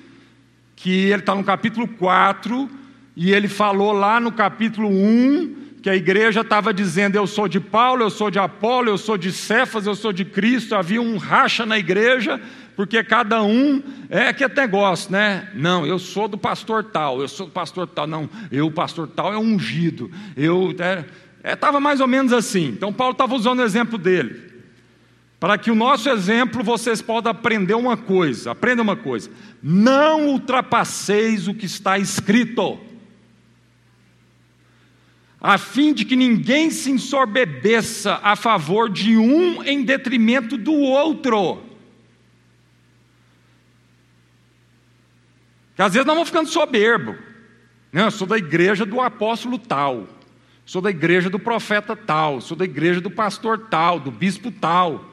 que ele está no capítulo 4 e ele falou lá no capítulo 1 que a igreja estava dizendo: Eu sou de Paulo, eu sou de Apolo, eu sou de Cefas, eu sou de Cristo. Havia um racha na igreja porque cada um é que é negócio, né? Não, eu sou do pastor tal, eu sou do pastor tal, não, eu, o pastor tal, é ungido. Eu estava é, é, mais ou menos assim. Então Paulo estava usando o exemplo dele. Para que o nosso exemplo vocês possam aprender uma coisa, aprenda uma coisa: não ultrapasseis o que está escrito, a fim de que ninguém se ensorbebeça a favor de um em detrimento do outro. Que às vezes nós vamos ficando soberbo. Não, eu sou da igreja do apóstolo tal, sou da igreja do profeta tal, sou da igreja do pastor tal, do bispo tal.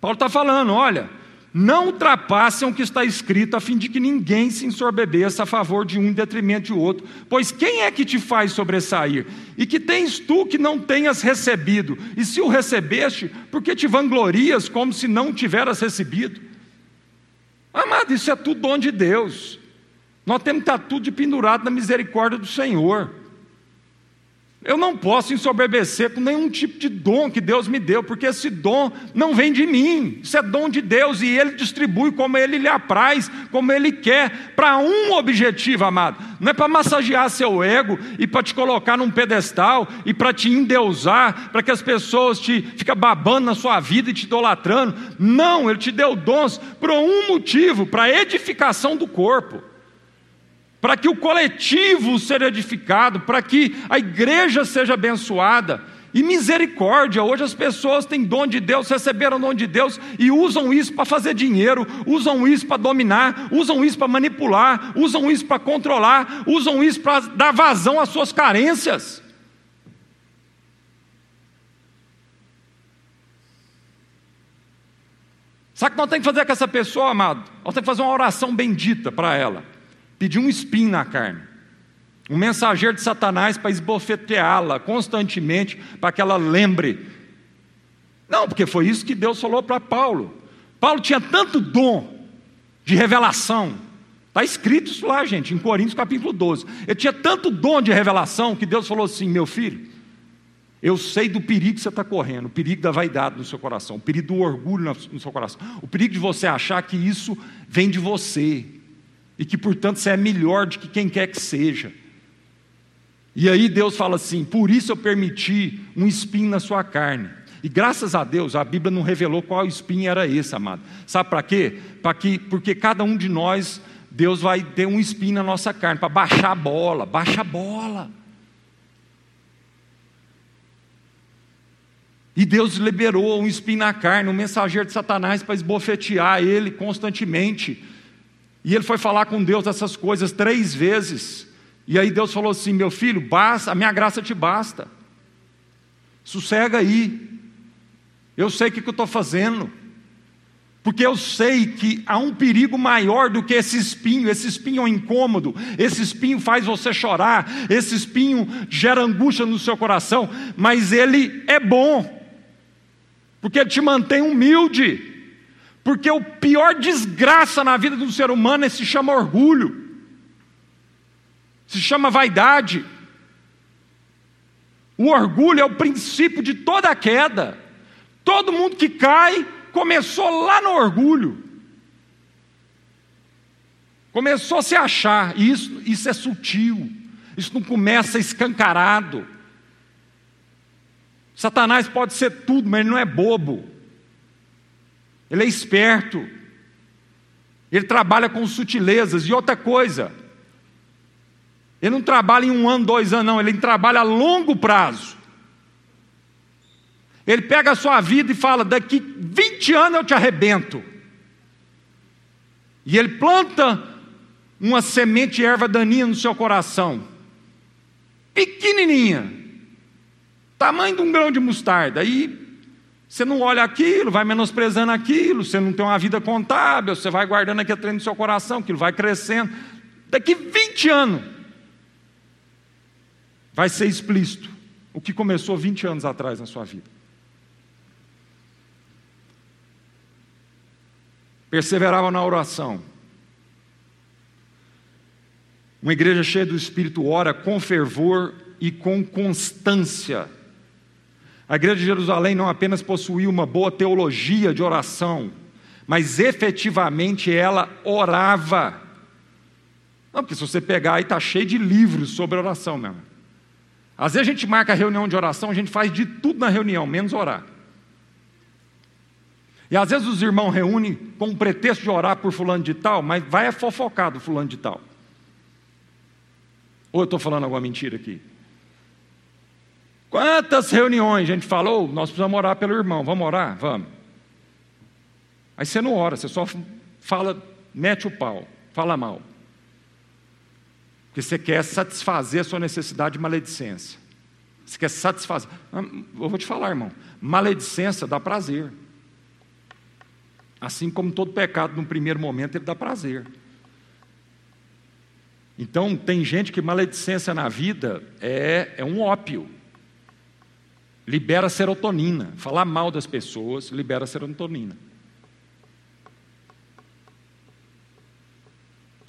Paulo está falando: olha, não ultrapassem o que está escrito, a fim de que ninguém se ensorbebeça a favor de um em detrimento de outro. Pois quem é que te faz sobressair? E que tens tu que não tenhas recebido? E se o recebeste, por que te vanglorias como se não tiveras recebido? Amado, isso é tudo dom de Deus. Nós temos que estar tudo pendurado na misericórdia do Senhor. Eu não posso ensoberbecer com nenhum tipo de dom que Deus me deu, porque esse dom não vem de mim, isso é dom de Deus e Ele distribui como Ele lhe apraz, como Ele quer, para um objetivo, amado. Não é para massagear seu ego e para te colocar num pedestal e para te endeusar, para que as pessoas te fiquem babando na sua vida e te idolatrando. Não, Ele te deu dons por um motivo, para edificação do corpo para que o coletivo seja edificado, para que a igreja seja abençoada. E misericórdia, hoje as pessoas têm dom de Deus, receberam dom de Deus e usam isso para fazer dinheiro, usam isso para dominar, usam isso para manipular, usam isso para controlar, usam isso para dar vazão às suas carências. Sabe o que nós temos que fazer com essa pessoa, amado? Nós temos que fazer uma oração bendita para ela pedir um espinho na carne. Um mensageiro de Satanás para esbofeteá-la constantemente, para que ela lembre. Não, porque foi isso que Deus falou para Paulo. Paulo tinha tanto dom de revelação. Está escrito isso lá, gente, em Coríntios capítulo 12. Ele tinha tanto dom de revelação que Deus falou assim: meu filho, eu sei do perigo que você está correndo, o perigo da vaidade no seu coração, o perigo do orgulho no seu coração, o perigo de você achar que isso vem de você e que, portanto, você é melhor do que quem quer que seja. E aí Deus fala assim: por isso eu permiti um espinho na sua carne. E graças a Deus a Bíblia não revelou qual espinho era esse, amado. Sabe para quê? Para que, porque cada um de nós, Deus vai ter um espinho na nossa carne, para baixar a bola, baixa a bola. E Deus liberou um espinho na carne, um mensageiro de Satanás para esbofetear ele constantemente. E ele foi falar com Deus essas coisas três vezes. E aí Deus falou assim: Meu filho, basta, a minha graça te basta. Sossega aí. Eu sei o que, eu estou fazendo. Porque eu sei que há um perigo maior do que esse espinho. Esse espinho é um incômodo. Esse espinho faz você chorar. Esse espinho gera angústia no seu coração. Mas ele é bom. Porque ele te mantém humilde. Porque o pior desgraça na vida do ser humano é se chama orgulho, se chama vaidade. O orgulho é o princípio de toda a queda. Todo mundo que cai começou lá no orgulho. Começou a se achar, e isso, isso é sutil, isso não começa escancarado. Satanás pode ser tudo, mas ele não é bobo. Ele é esperto, ele trabalha com sutilezas. E outra coisa, ele não trabalha em um ano, dois anos, não, ele trabalha a longo prazo. Ele pega a sua vida e fala: daqui 20 anos eu te arrebento. E ele planta uma semente erva daninha no seu coração, pequenininha, tamanho de um grão de mostarda. Aí você não olha aquilo, vai menosprezando aquilo, você não tem uma vida contábil, você vai guardando aquele trem no seu coração, aquilo vai crescendo. Daqui 20 anos, vai ser explícito o que começou 20 anos atrás na sua vida. Perseverava na oração. Uma igreja cheia do Espírito ora com fervor e com constância a igreja de Jerusalém não apenas possuía uma boa teologia de oração, mas efetivamente ela orava. Não, porque se você pegar aí, está cheio de livros sobre oração mesmo. Às vezes a gente marca a reunião de oração, a gente faz de tudo na reunião, menos orar. E às vezes os irmãos reúnem com o pretexto de orar por fulano de tal, mas vai é fofocar do fulano de tal. Ou eu estou falando alguma mentira aqui? Quantas reuniões a gente falou, nós precisamos orar pelo irmão, vamos orar? Vamos. Aí você não ora, você só fala, mete o pau, fala mal. Porque você quer satisfazer a sua necessidade de maledicência. Você quer satisfazer. Ah, eu vou te falar, irmão. Maledicência dá prazer. Assim como todo pecado, no primeiro momento, ele dá prazer. Então, tem gente que maledicência na vida é, é um ópio. Libera serotonina. Falar mal das pessoas libera serotonina.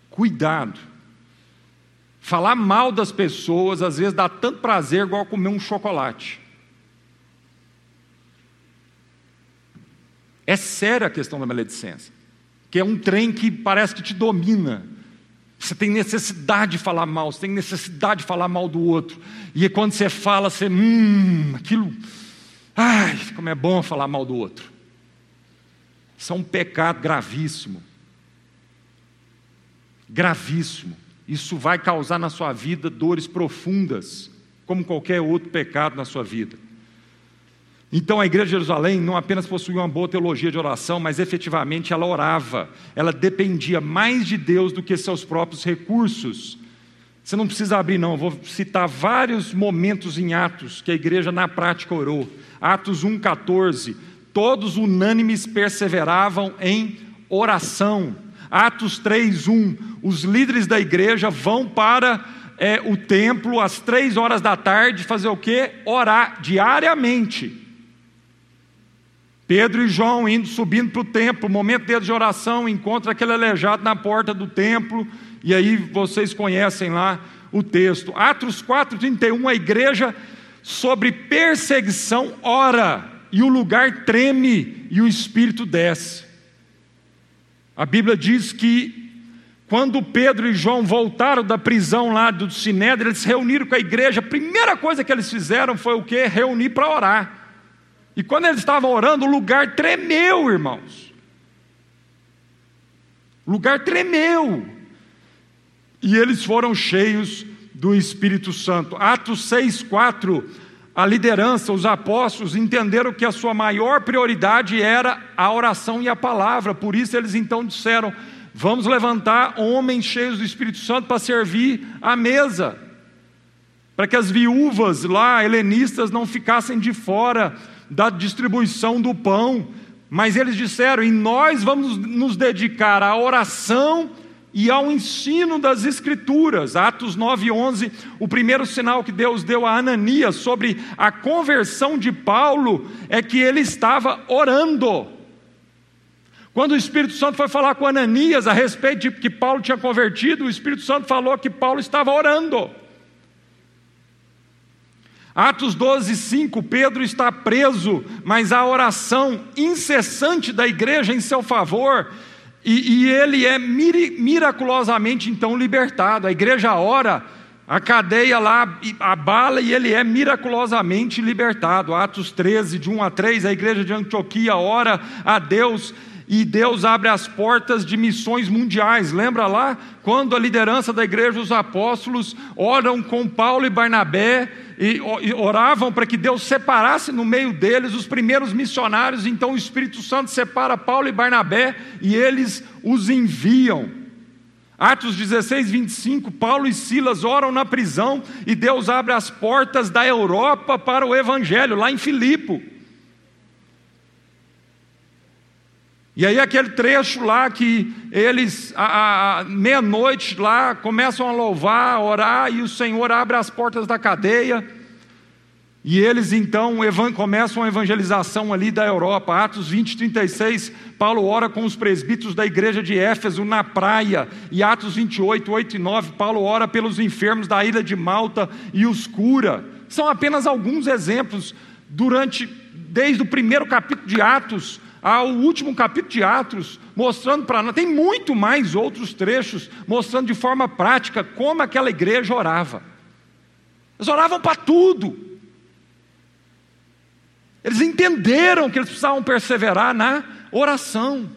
Cuidado. Falar mal das pessoas às vezes dá tanto prazer igual comer um chocolate. É séria a questão da maledicência, que é um trem que parece que te domina. Você tem necessidade de falar mal, você tem necessidade de falar mal do outro. E quando você fala, você, hum, aquilo, ai, como é bom falar mal do outro. Isso é um pecado gravíssimo. Gravíssimo. Isso vai causar na sua vida dores profundas, como qualquer outro pecado na sua vida. Então a igreja de Jerusalém não apenas possuía uma boa teologia de oração, mas efetivamente ela orava, ela dependia mais de Deus do que seus próprios recursos. Você não precisa abrir, não, eu vou citar vários momentos em Atos que a igreja na prática orou. Atos 1,14. Todos unânimes perseveravam em oração. Atos 3:1, os líderes da igreja vão para é, o templo às três horas da tarde fazer o quê? Orar diariamente. Pedro e João indo subindo para o templo, momento deles de oração, encontra aquele aleijado na porta do templo, e aí vocês conhecem lá o texto. Atos 4:31, a igreja sobre perseguição ora, e o lugar treme e o espírito desce. A Bíblia diz que quando Pedro e João voltaram da prisão lá do Sinédrio, eles se reuniram com a igreja. A primeira coisa que eles fizeram foi o quê? Reunir para orar. E quando eles estavam orando, o lugar tremeu, irmãos. O lugar tremeu. E eles foram cheios do Espírito Santo. Atos 6, 4 a liderança, os apóstolos entenderam que a sua maior prioridade era a oração e a palavra, por isso eles então disseram: vamos levantar homens cheios do Espírito Santo para servir a mesa, para que as viúvas lá, helenistas, não ficassem de fora da distribuição do pão. Mas eles disseram: e nós vamos nos dedicar à oração e ao ensino das Escrituras. Atos 9, 11, o primeiro sinal que Deus deu a Ananias sobre a conversão de Paulo é que ele estava orando. Quando o Espírito Santo foi falar com Ananias a respeito de que Paulo tinha convertido, o Espírito Santo falou que Paulo estava orando. Atos 12, 5, Pedro está preso, mas a oração incessante da igreja em seu favor e, e ele é miraculosamente então libertado. A igreja ora, a cadeia lá abala e ele é miraculosamente libertado. Atos 13, de 1 a 3, a igreja de Antioquia ora a Deus e Deus abre as portas de missões mundiais. Lembra lá quando a liderança da igreja, os apóstolos, oram com Paulo e Barnabé e oravam para que Deus separasse no meio deles os primeiros missionários. Então o Espírito Santo separa Paulo e Barnabé e eles os enviam. Atos 16, 25, Paulo e Silas oram na prisão e Deus abre as portas da Europa para o Evangelho, lá em Filipe. E aí aquele trecho lá que eles, à, meia-noite lá, começam a louvar, a orar, e o Senhor abre as portas da cadeia, e eles então começam a evangelização ali da Europa. Atos 20, 36, Paulo ora com os presbíteros da igreja de Éfeso na praia. E Atos 28, 8 e 9, Paulo ora pelos enfermos da ilha de Malta e os cura. São apenas alguns exemplos durante, desde o primeiro capítulo de Atos, ao último capítulo de Atos, mostrando para nós, tem muito mais outros trechos, mostrando de forma prática como aquela igreja orava. Eles oravam para tudo. Eles entenderam que eles precisavam perseverar na oração.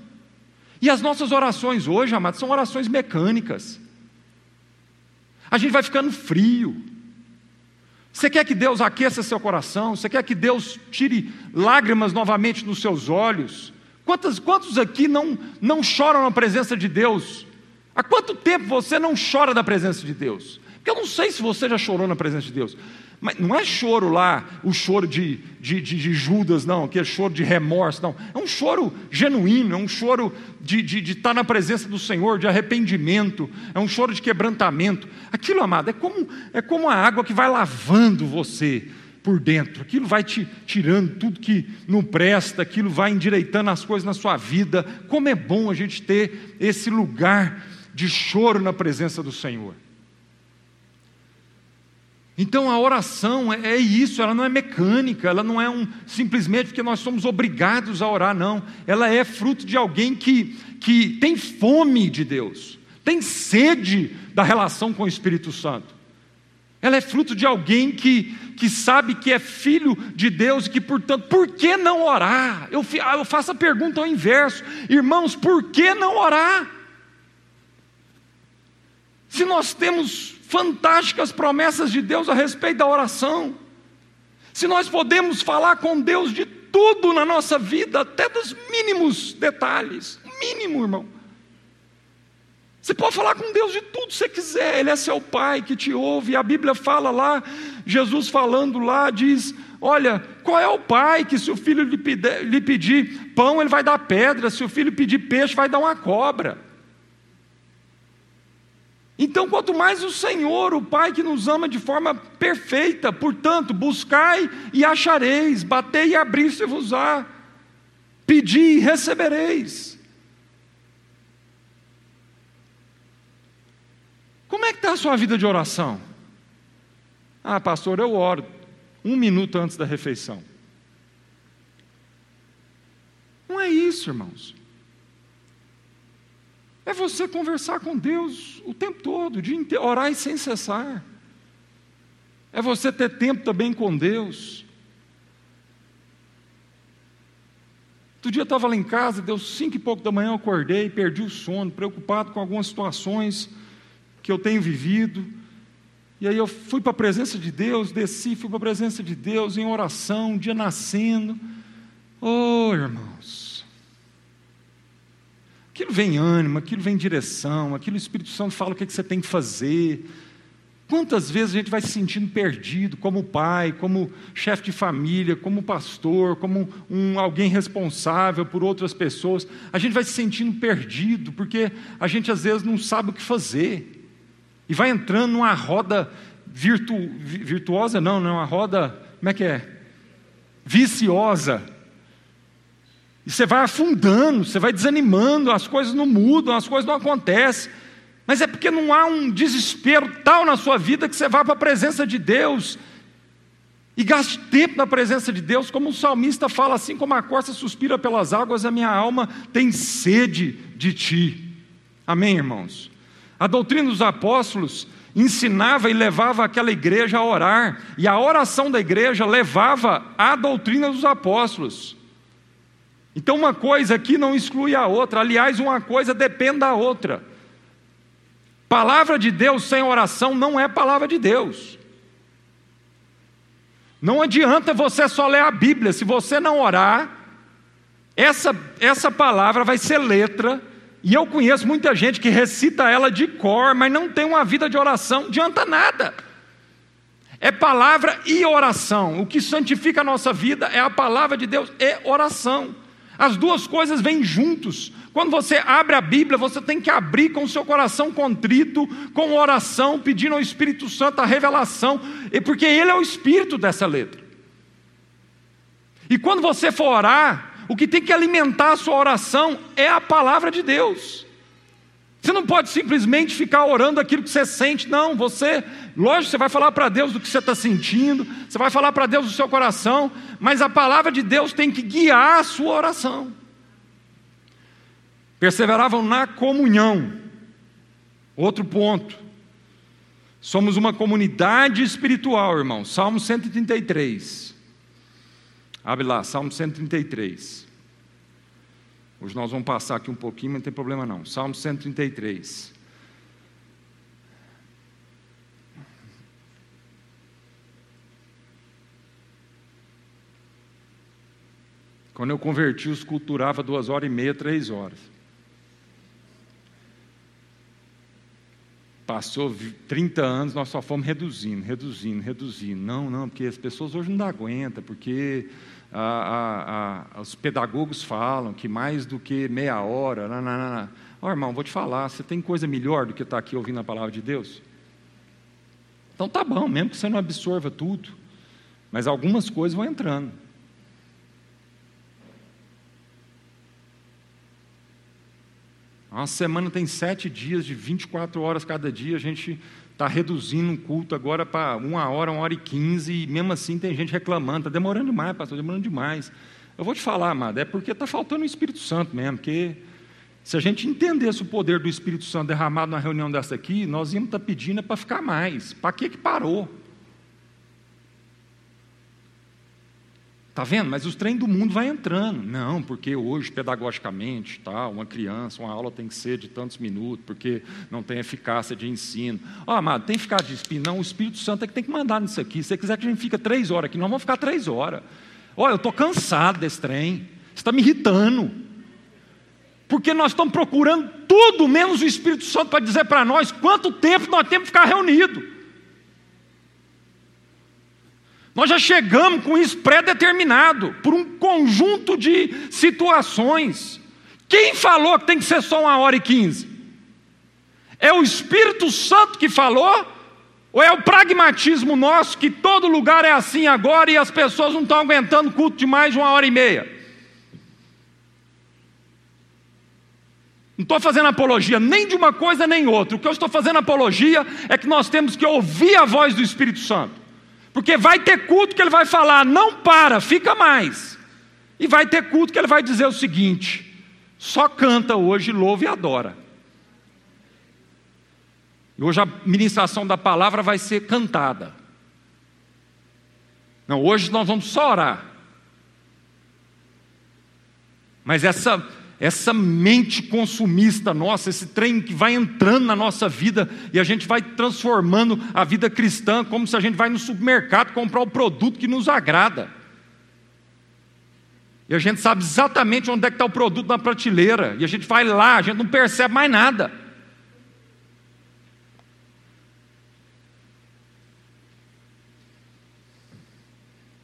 E as nossas orações hoje, amados, são orações mecânicas. A gente vai ficando frio. Você quer que Deus aqueça seu coração? Você quer que Deus tire lágrimas novamente nos seus olhos? Quantos, quantos aqui não, não choram na presença de Deus? Há quanto tempo você não chora da presença de Deus? Porque eu não sei se você já chorou na presença de Deus. Mas não é choro lá, o choro de, de, de, de Judas, não, que é choro de remorso, não. É um choro genuíno, é um choro de, de, de estar na presença do Senhor, de arrependimento, é um choro de quebrantamento. Aquilo, amado, é como, é como a água que vai lavando você por dentro, aquilo vai te tirando tudo que não presta, aquilo vai endireitando as coisas na sua vida. Como é bom a gente ter esse lugar de choro na presença do Senhor. Então a oração é, é, isso, ela não é mecânica, ela não é um simplesmente porque nós somos obrigados a orar, não. Ela é fruto de alguém que, que tem fome de Deus, tem sede da relação com o Espírito Santo. Ela é fruto de alguém que, que sabe que é filho de Deus e que, portanto, por que não orar? Eu, eu faço a pergunta ao inverso, irmãos, por que não orar? Se nós temos fantásticas promessas de Deus a respeito da oração, se nós podemos falar com Deus de tudo na nossa vida, até dos mínimos detalhes, mínimo, irmão. Você pode falar com Deus de tudo que você quiser, Ele é seu Pai que te ouve, a Bíblia fala lá, Jesus falando lá, diz: Olha, qual é o pai que, se o filho lhe pedir pão, ele vai dar pedra, se o filho pedir peixe, vai dar uma cobra. Então, quanto mais o Senhor, o Pai que nos ama de forma perfeita, portanto, buscai e achareis, batei e abrir-se-vos-á, pedi e recebereis. Como é que está a sua vida de oração? Ah, pastor, eu oro um minuto antes da refeição. Não é isso, irmãos. É você conversar com Deus o tempo todo, de orar e sem cessar. É você ter tempo também com Deus. Outro dia eu estava lá em casa, deu cinco e pouco da manhã, eu acordei, perdi o sono, preocupado com algumas situações que eu tenho vivido. E aí eu fui para a presença de Deus, desci, fui para a presença de Deus em oração, um dia nascendo. Oh, irmãos, Aquilo vem ânimo, aquilo vem direção, aquilo o Espírito Santo fala o que, é que você tem que fazer. Quantas vezes a gente vai se sentindo perdido, como pai, como chefe de família, como pastor, como um, alguém responsável por outras pessoas, a gente vai se sentindo perdido, porque a gente às vezes não sabe o que fazer, e vai entrando numa roda virtu, virtuosa, não, não, uma roda, como é que é? Viciosa, e você vai afundando, você vai desanimando, as coisas não mudam, as coisas não acontecem. Mas é porque não há um desespero tal na sua vida que você vá para a presença de Deus e gaste tempo na presença de Deus, como o salmista fala, assim como a corça suspira pelas águas, a minha alma tem sede de ti. Amém, irmãos? A doutrina dos apóstolos ensinava e levava aquela igreja a orar, e a oração da igreja levava à doutrina dos apóstolos. Então uma coisa aqui não exclui a outra, aliás, uma coisa depende da outra. Palavra de Deus sem oração não é palavra de Deus. Não adianta você só ler a Bíblia, se você não orar, essa, essa palavra vai ser letra, e eu conheço muita gente que recita ela de cor, mas não tem uma vida de oração, adianta nada. É palavra e oração. O que santifica a nossa vida é a palavra de Deus e oração. As duas coisas vêm juntos. Quando você abre a Bíblia, você tem que abrir com o seu coração contrito, com oração, pedindo ao Espírito Santo a revelação, porque Ele é o Espírito dessa letra. E quando você for orar, o que tem que alimentar a sua oração é a palavra de Deus. Você não pode simplesmente ficar orando aquilo que você sente, não. Você, lógico, você vai falar para Deus do que você está sentindo, você vai falar para Deus do seu coração, mas a palavra de Deus tem que guiar a sua oração. Perseveravam na comunhão. Outro ponto. Somos uma comunidade espiritual, irmão. Salmo 133. Abre lá, Salmo 133. Hoje nós vamos passar aqui um pouquinho, mas não tem problema não. Salmo 133. Quando eu converti, os culturava duas horas e meia, três horas. passou 30 anos, nós só fomos reduzindo, reduzindo, reduzindo. Não, não, porque as pessoas hoje não aguentam, porque a, a, a, os pedagogos falam que mais do que meia hora. Não. Oh, irmão, vou te falar, você tem coisa melhor do que estar aqui ouvindo a palavra de Deus? Então tá bom, mesmo que você não absorva tudo, mas algumas coisas vão entrando. Uma semana tem sete dias, de 24 horas cada dia, a gente está reduzindo o culto agora para uma hora, uma hora e quinze, e mesmo assim tem gente reclamando, está demorando demais, pastor, demorando demais. Eu vou te falar, amado, é porque está faltando o Espírito Santo mesmo, porque se a gente entendesse o poder do Espírito Santo derramado na reunião dessa aqui, nós íamos estar tá pedindo para ficar mais. Para que que parou? Está vendo? Mas os trem do mundo vai entrando. Não, porque hoje, pedagogicamente, tá, uma criança, uma aula tem que ser de tantos minutos, porque não tem eficácia de ensino. Ó, oh, amado, tem eficácia de ensino? Não, o Espírito Santo é que tem que mandar nisso aqui. Se você quiser que a gente fique três horas aqui, nós vamos ficar três horas. Oh, eu estou cansado desse trem. Está me irritando. Porque nós estamos procurando tudo menos o Espírito Santo para dizer para nós quanto tempo nós temos que ficar reunidos. Nós já chegamos com isso pré-determinado, por um conjunto de situações. Quem falou que tem que ser só uma hora e quinze? É o Espírito Santo que falou? Ou é o pragmatismo nosso que todo lugar é assim agora e as pessoas não estão aguentando culto de mais de uma hora e meia? Não estou fazendo apologia nem de uma coisa nem outra. O que eu estou fazendo apologia é que nós temos que ouvir a voz do Espírito Santo. Porque vai ter culto que ele vai falar, não para, fica mais. E vai ter culto que ele vai dizer o seguinte: só canta hoje, louva e adora. E hoje a ministração da palavra vai ser cantada. Não, hoje nós vamos só orar. Mas essa essa mente consumista nossa, esse trem que vai entrando na nossa vida e a gente vai transformando a vida cristã como se a gente vai no supermercado comprar o produto que nos agrada. E a gente sabe exatamente onde é que está o produto na prateleira. E a gente vai lá, a gente não percebe mais nada.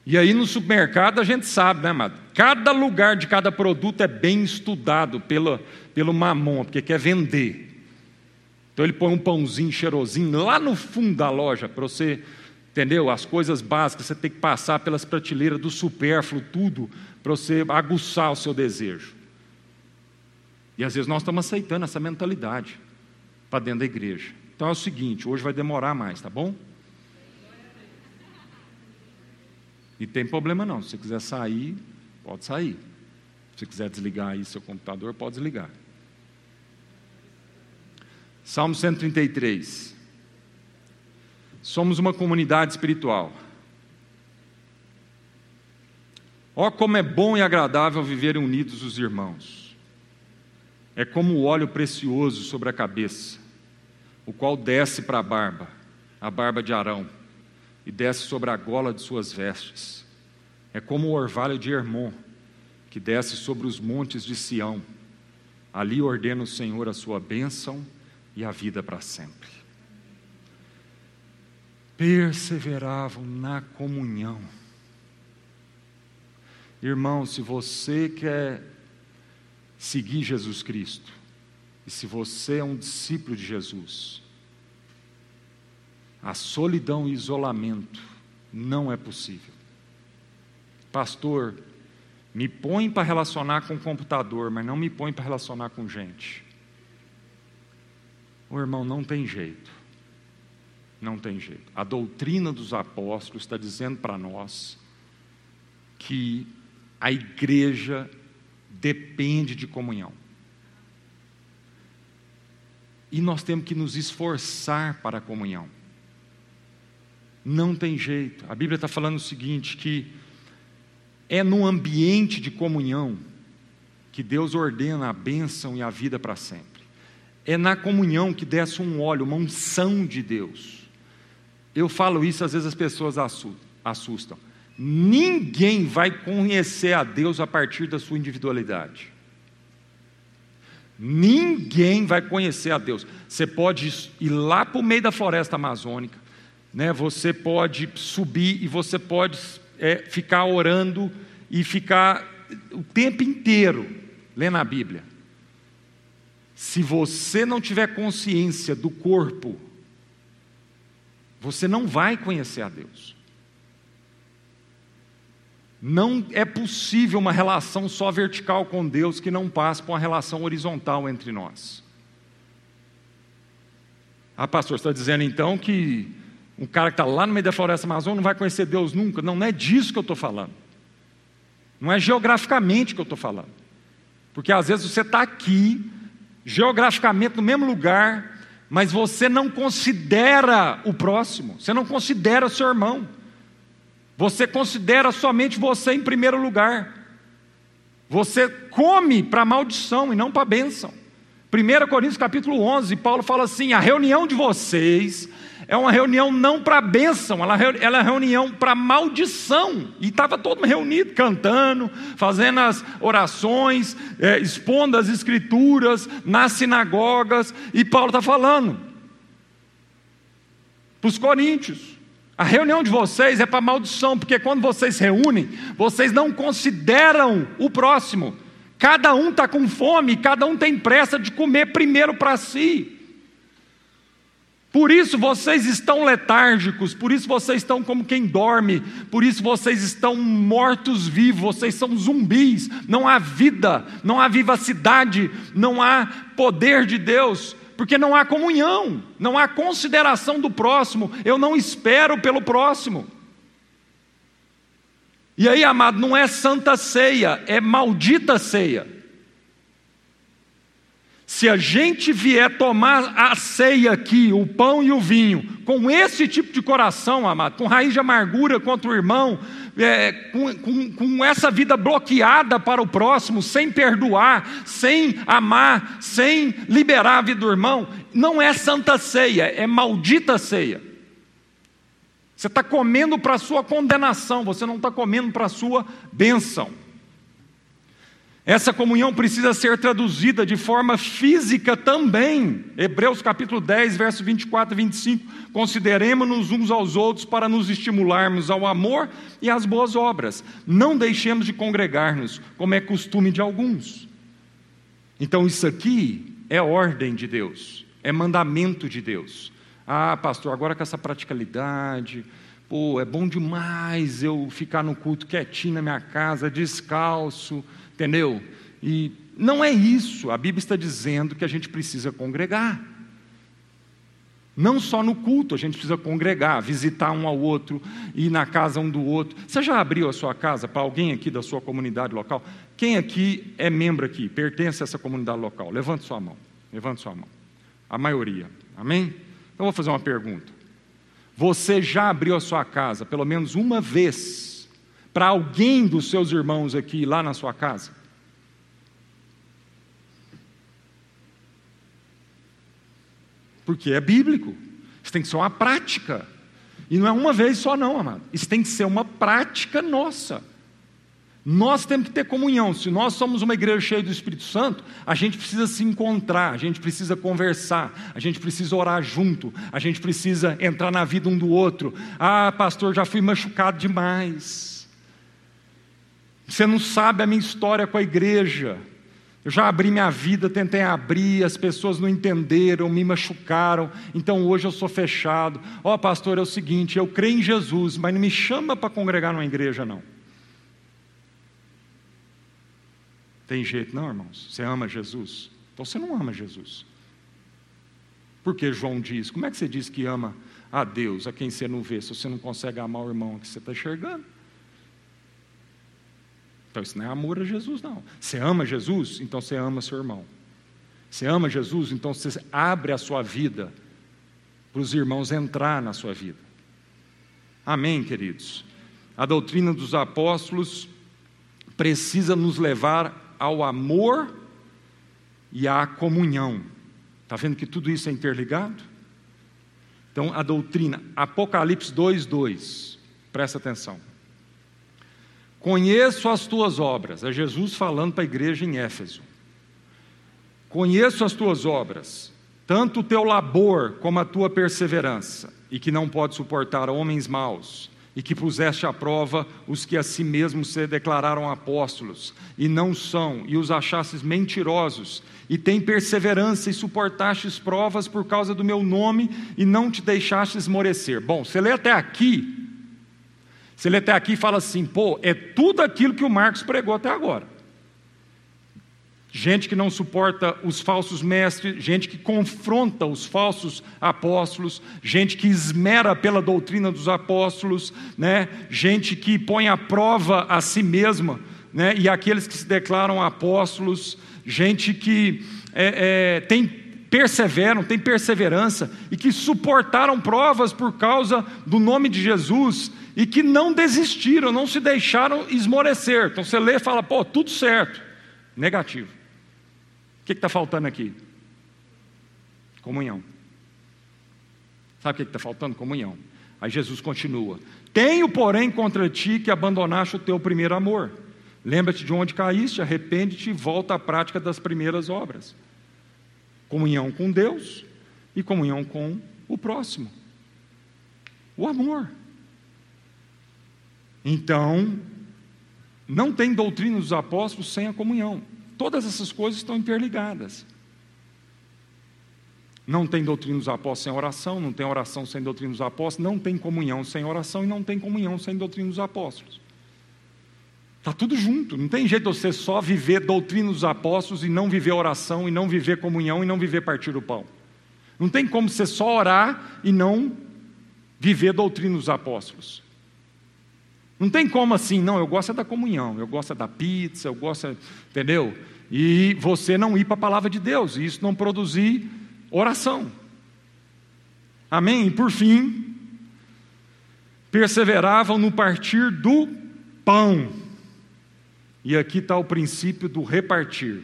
E aí no supermercado a gente sabe, né, amado? Cada lugar de cada produto é bem estudado pelo, pelo mamon, porque quer vender. Então ele põe um pãozinho cheirosinho lá no fundo da loja para você, entendeu? As coisas básicas, você tem que passar pelas prateleiras do supérfluo, tudo, para você aguçar o seu desejo. E às vezes nós estamos aceitando essa mentalidade para dentro da igreja. Então é o seguinte, hoje vai demorar mais, tá bom? E tem problema não. Se você quiser sair, pode sair. Se quiser desligar aí seu computador, pode desligar. Salmo 133. Somos uma comunidade espiritual. Ó, oh, como é bom e agradável viverem unidos os irmãos. É como o óleo precioso sobre a cabeça, o qual desce para a barba, a barba de Arão e desce sobre a gola de suas vestes. É como o orvalho de Hermon, que desce sobre os montes de Sião. Ali ordena o Senhor a sua bênção e a vida para sempre. Perseveravam na comunhão. Irmão, se você quer seguir Jesus Cristo, e se você é um discípulo de Jesus, a solidão e isolamento não é possível. Pastor, me põe para relacionar com computador, mas não me põe para relacionar com gente. O irmão, não tem jeito. Não tem jeito. A doutrina dos apóstolos está dizendo para nós que a igreja depende de comunhão. E nós temos que nos esforçar para a comunhão. Não tem jeito. A Bíblia está falando o seguinte: que é no ambiente de comunhão que Deus ordena a bênção e a vida para sempre. É na comunhão que desce um óleo, uma unção de Deus. Eu falo isso, às vezes as pessoas assustam. Ninguém vai conhecer a Deus a partir da sua individualidade. Ninguém vai conhecer a Deus. Você pode ir lá para o meio da floresta amazônica, né? você pode subir e você pode é, ficar orando e ficar o tempo inteiro lendo a Bíblia. Se você não tiver consciência do corpo, você não vai conhecer a Deus. Não é possível uma relação só vertical com Deus que não passe por uma relação horizontal entre nós. Ah, pastor, está dizendo então que um cara que está lá no meio da floresta amazônica não vai conhecer Deus nunca? Não, não é disso que eu estou falando. Não é geograficamente que eu estou falando. Porque às vezes você está aqui, geograficamente no mesmo lugar, mas você não considera o próximo, você não considera seu irmão. Você considera somente você em primeiro lugar. Você come para maldição e não para bênção. 1 Coríntios capítulo 11, Paulo fala assim: a reunião de vocês é uma reunião não para bênção, ela, ela é reunião para maldição. E estava todo mundo reunido, cantando, fazendo as orações, é, expondo as escrituras nas sinagogas, e Paulo está falando para os coríntios. A reunião de vocês é para maldição, porque quando vocês se reúnem, vocês não consideram o próximo. Cada um está com fome, cada um tem pressa de comer primeiro para si. Por isso vocês estão letárgicos, por isso vocês estão como quem dorme, por isso vocês estão mortos-vivos, vocês são zumbis, não há vida, não há vivacidade, não há poder de Deus porque não há comunhão, não há consideração do próximo, eu não espero pelo próximo. E aí, amado, não é santa ceia, é maldita ceia. Se a gente vier tomar a ceia aqui, o pão e o vinho, com esse tipo de coração, amado, com raiz de amargura contra o irmão, é, com, com, com essa vida bloqueada para o próximo, sem perdoar, sem amar, sem liberar a vida do irmão, não é santa ceia, é maldita ceia. Você está comendo para a sua condenação, você não está comendo para a sua bênção. Essa comunhão precisa ser traduzida de forma física também. Hebreus capítulo 10, verso 24 e 25. Consideremos-nos uns aos outros para nos estimularmos ao amor e às boas obras. Não deixemos de congregar-nos, como é costume de alguns. Então, isso aqui é ordem de Deus, é mandamento de Deus. Ah, pastor, agora com essa praticalidade, pô, é bom demais eu ficar no culto quietinho na minha casa, descalço Entendeu? E não é isso. A Bíblia está dizendo que a gente precisa congregar. Não só no culto, a gente precisa congregar, visitar um ao outro, ir na casa um do outro. Você já abriu a sua casa para alguém aqui da sua comunidade local? Quem aqui é membro aqui, pertence a essa comunidade local? Levante sua mão. Levante sua mão. A maioria. Amém? Então vou fazer uma pergunta. Você já abriu a sua casa pelo menos uma vez para alguém dos seus irmãos aqui, lá na sua casa? Porque é bíblico. Isso tem que ser uma prática. E não é uma vez só, não, amado. Isso tem que ser uma prática nossa. Nós temos que ter comunhão. Se nós somos uma igreja cheia do Espírito Santo, a gente precisa se encontrar, a gente precisa conversar, a gente precisa orar junto, a gente precisa entrar na vida um do outro. Ah, pastor, já fui machucado demais. Você não sabe a minha história com a igreja. Eu já abri minha vida, tentei abrir, as pessoas não entenderam, me machucaram, então hoje eu sou fechado. Ó, oh, pastor, é o seguinte: eu creio em Jesus, mas não me chama para congregar numa igreja, não. Tem jeito, não, irmãos? Você ama Jesus? Então você não ama Jesus. Porque João diz: como é que você diz que ama a Deus, a quem você não vê, se você não consegue amar o irmão que você está enxergando? Então isso não é amor a Jesus, não. Você ama Jesus, então você ama seu irmão. Você ama Jesus, então você abre a sua vida para os irmãos entrar na sua vida. Amém, queridos? A doutrina dos apóstolos precisa nos levar ao amor e à comunhão. Está vendo que tudo isso é interligado? Então, a doutrina, Apocalipse 2, 2, presta atenção. Conheço as tuas obras, é Jesus falando para a igreja em Éfeso. Conheço as tuas obras, tanto o teu labor como a tua perseverança, e que não pode suportar homens maus, e que puseste à prova os que a si mesmos se declararam apóstolos, e não são, e os achastes mentirosos, e tem perseverança e suportastes provas por causa do meu nome, e não te deixastes esmorecer. Bom, você lê até aqui, você lê até aqui e fala assim, pô, é tudo aquilo que o Marcos pregou até agora gente que não suporta os falsos mestres, gente que confronta os falsos apóstolos, gente que esmera pela doutrina dos apóstolos, né? gente que põe à prova a si mesma, né? e aqueles que se declaram apóstolos, gente que é, é, tem perseveram, tem perseverança e que suportaram provas por causa do nome de Jesus e que não desistiram, não se deixaram esmorecer. Então você lê e fala, pô, tudo certo. Negativo. O que está faltando aqui? Comunhão. Sabe o que está faltando? Comunhão. Aí Jesus continua: Tenho, porém, contra ti que abandonaste o teu primeiro amor. Lembra-te de onde caíste, arrepende-te e volta à prática das primeiras obras. Comunhão com Deus e comunhão com o próximo. O amor. Então, não tem doutrina dos apóstolos sem a comunhão. Todas essas coisas estão interligadas. Não tem doutrina dos apóstolos sem oração, não tem oração sem doutrina dos apóstolos, não tem comunhão sem oração e não tem comunhão sem doutrina dos apóstolos. Está tudo junto, não tem jeito de você só viver doutrina dos apóstolos e não viver oração, e não viver comunhão e não viver partir do pão. Não tem como você só orar e não viver doutrina dos apóstolos. Não tem como assim, não, eu gosto é da comunhão, eu gosto é da pizza, eu gosto, é, entendeu? E você não ir para a palavra de Deus, e isso não produzir oração. Amém? E por fim, perseveravam no partir do pão. E aqui está o princípio do repartir.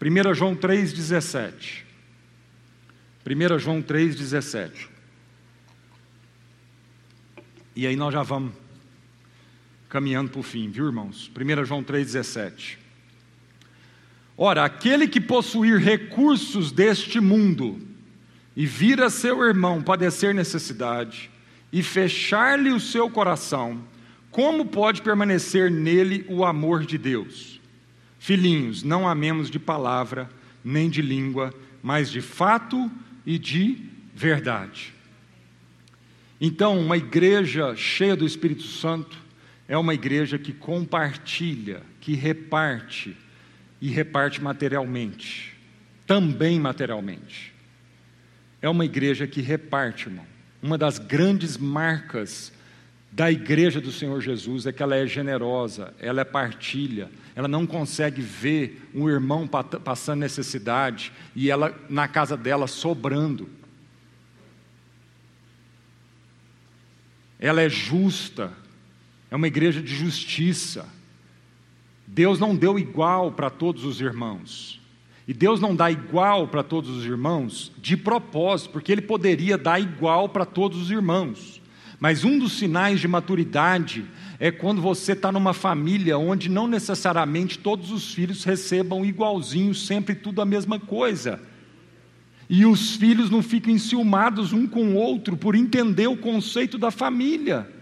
1 João 3,17. 1 João 3,17. E aí nós já vamos caminhando para o fim, viu, irmãos? 1 João 3,17. Ora, aquele que possuir recursos deste mundo e vir a seu irmão padecer necessidade e fechar-lhe o seu coração, como pode permanecer nele o amor de Deus? Filhinhos, não amemos de palavra nem de língua, mas de fato e de verdade. Então, uma igreja cheia do Espírito Santo é uma igreja que compartilha, que reparte e reparte materialmente, também materialmente. É uma igreja que reparte, irmão. Uma das grandes marcas da igreja do Senhor Jesus é que ela é generosa, ela é partilha, ela não consegue ver um irmão passando necessidade e ela na casa dela sobrando. Ela é justa, é uma igreja de justiça. Deus não deu igual para todos os irmãos. E Deus não dá igual para todos os irmãos de propósito, porque Ele poderia dar igual para todos os irmãos. Mas um dos sinais de maturidade é quando você está numa família onde não necessariamente todos os filhos recebam igualzinho, sempre tudo a mesma coisa. E os filhos não ficam enciumados um com o outro por entender o conceito da família.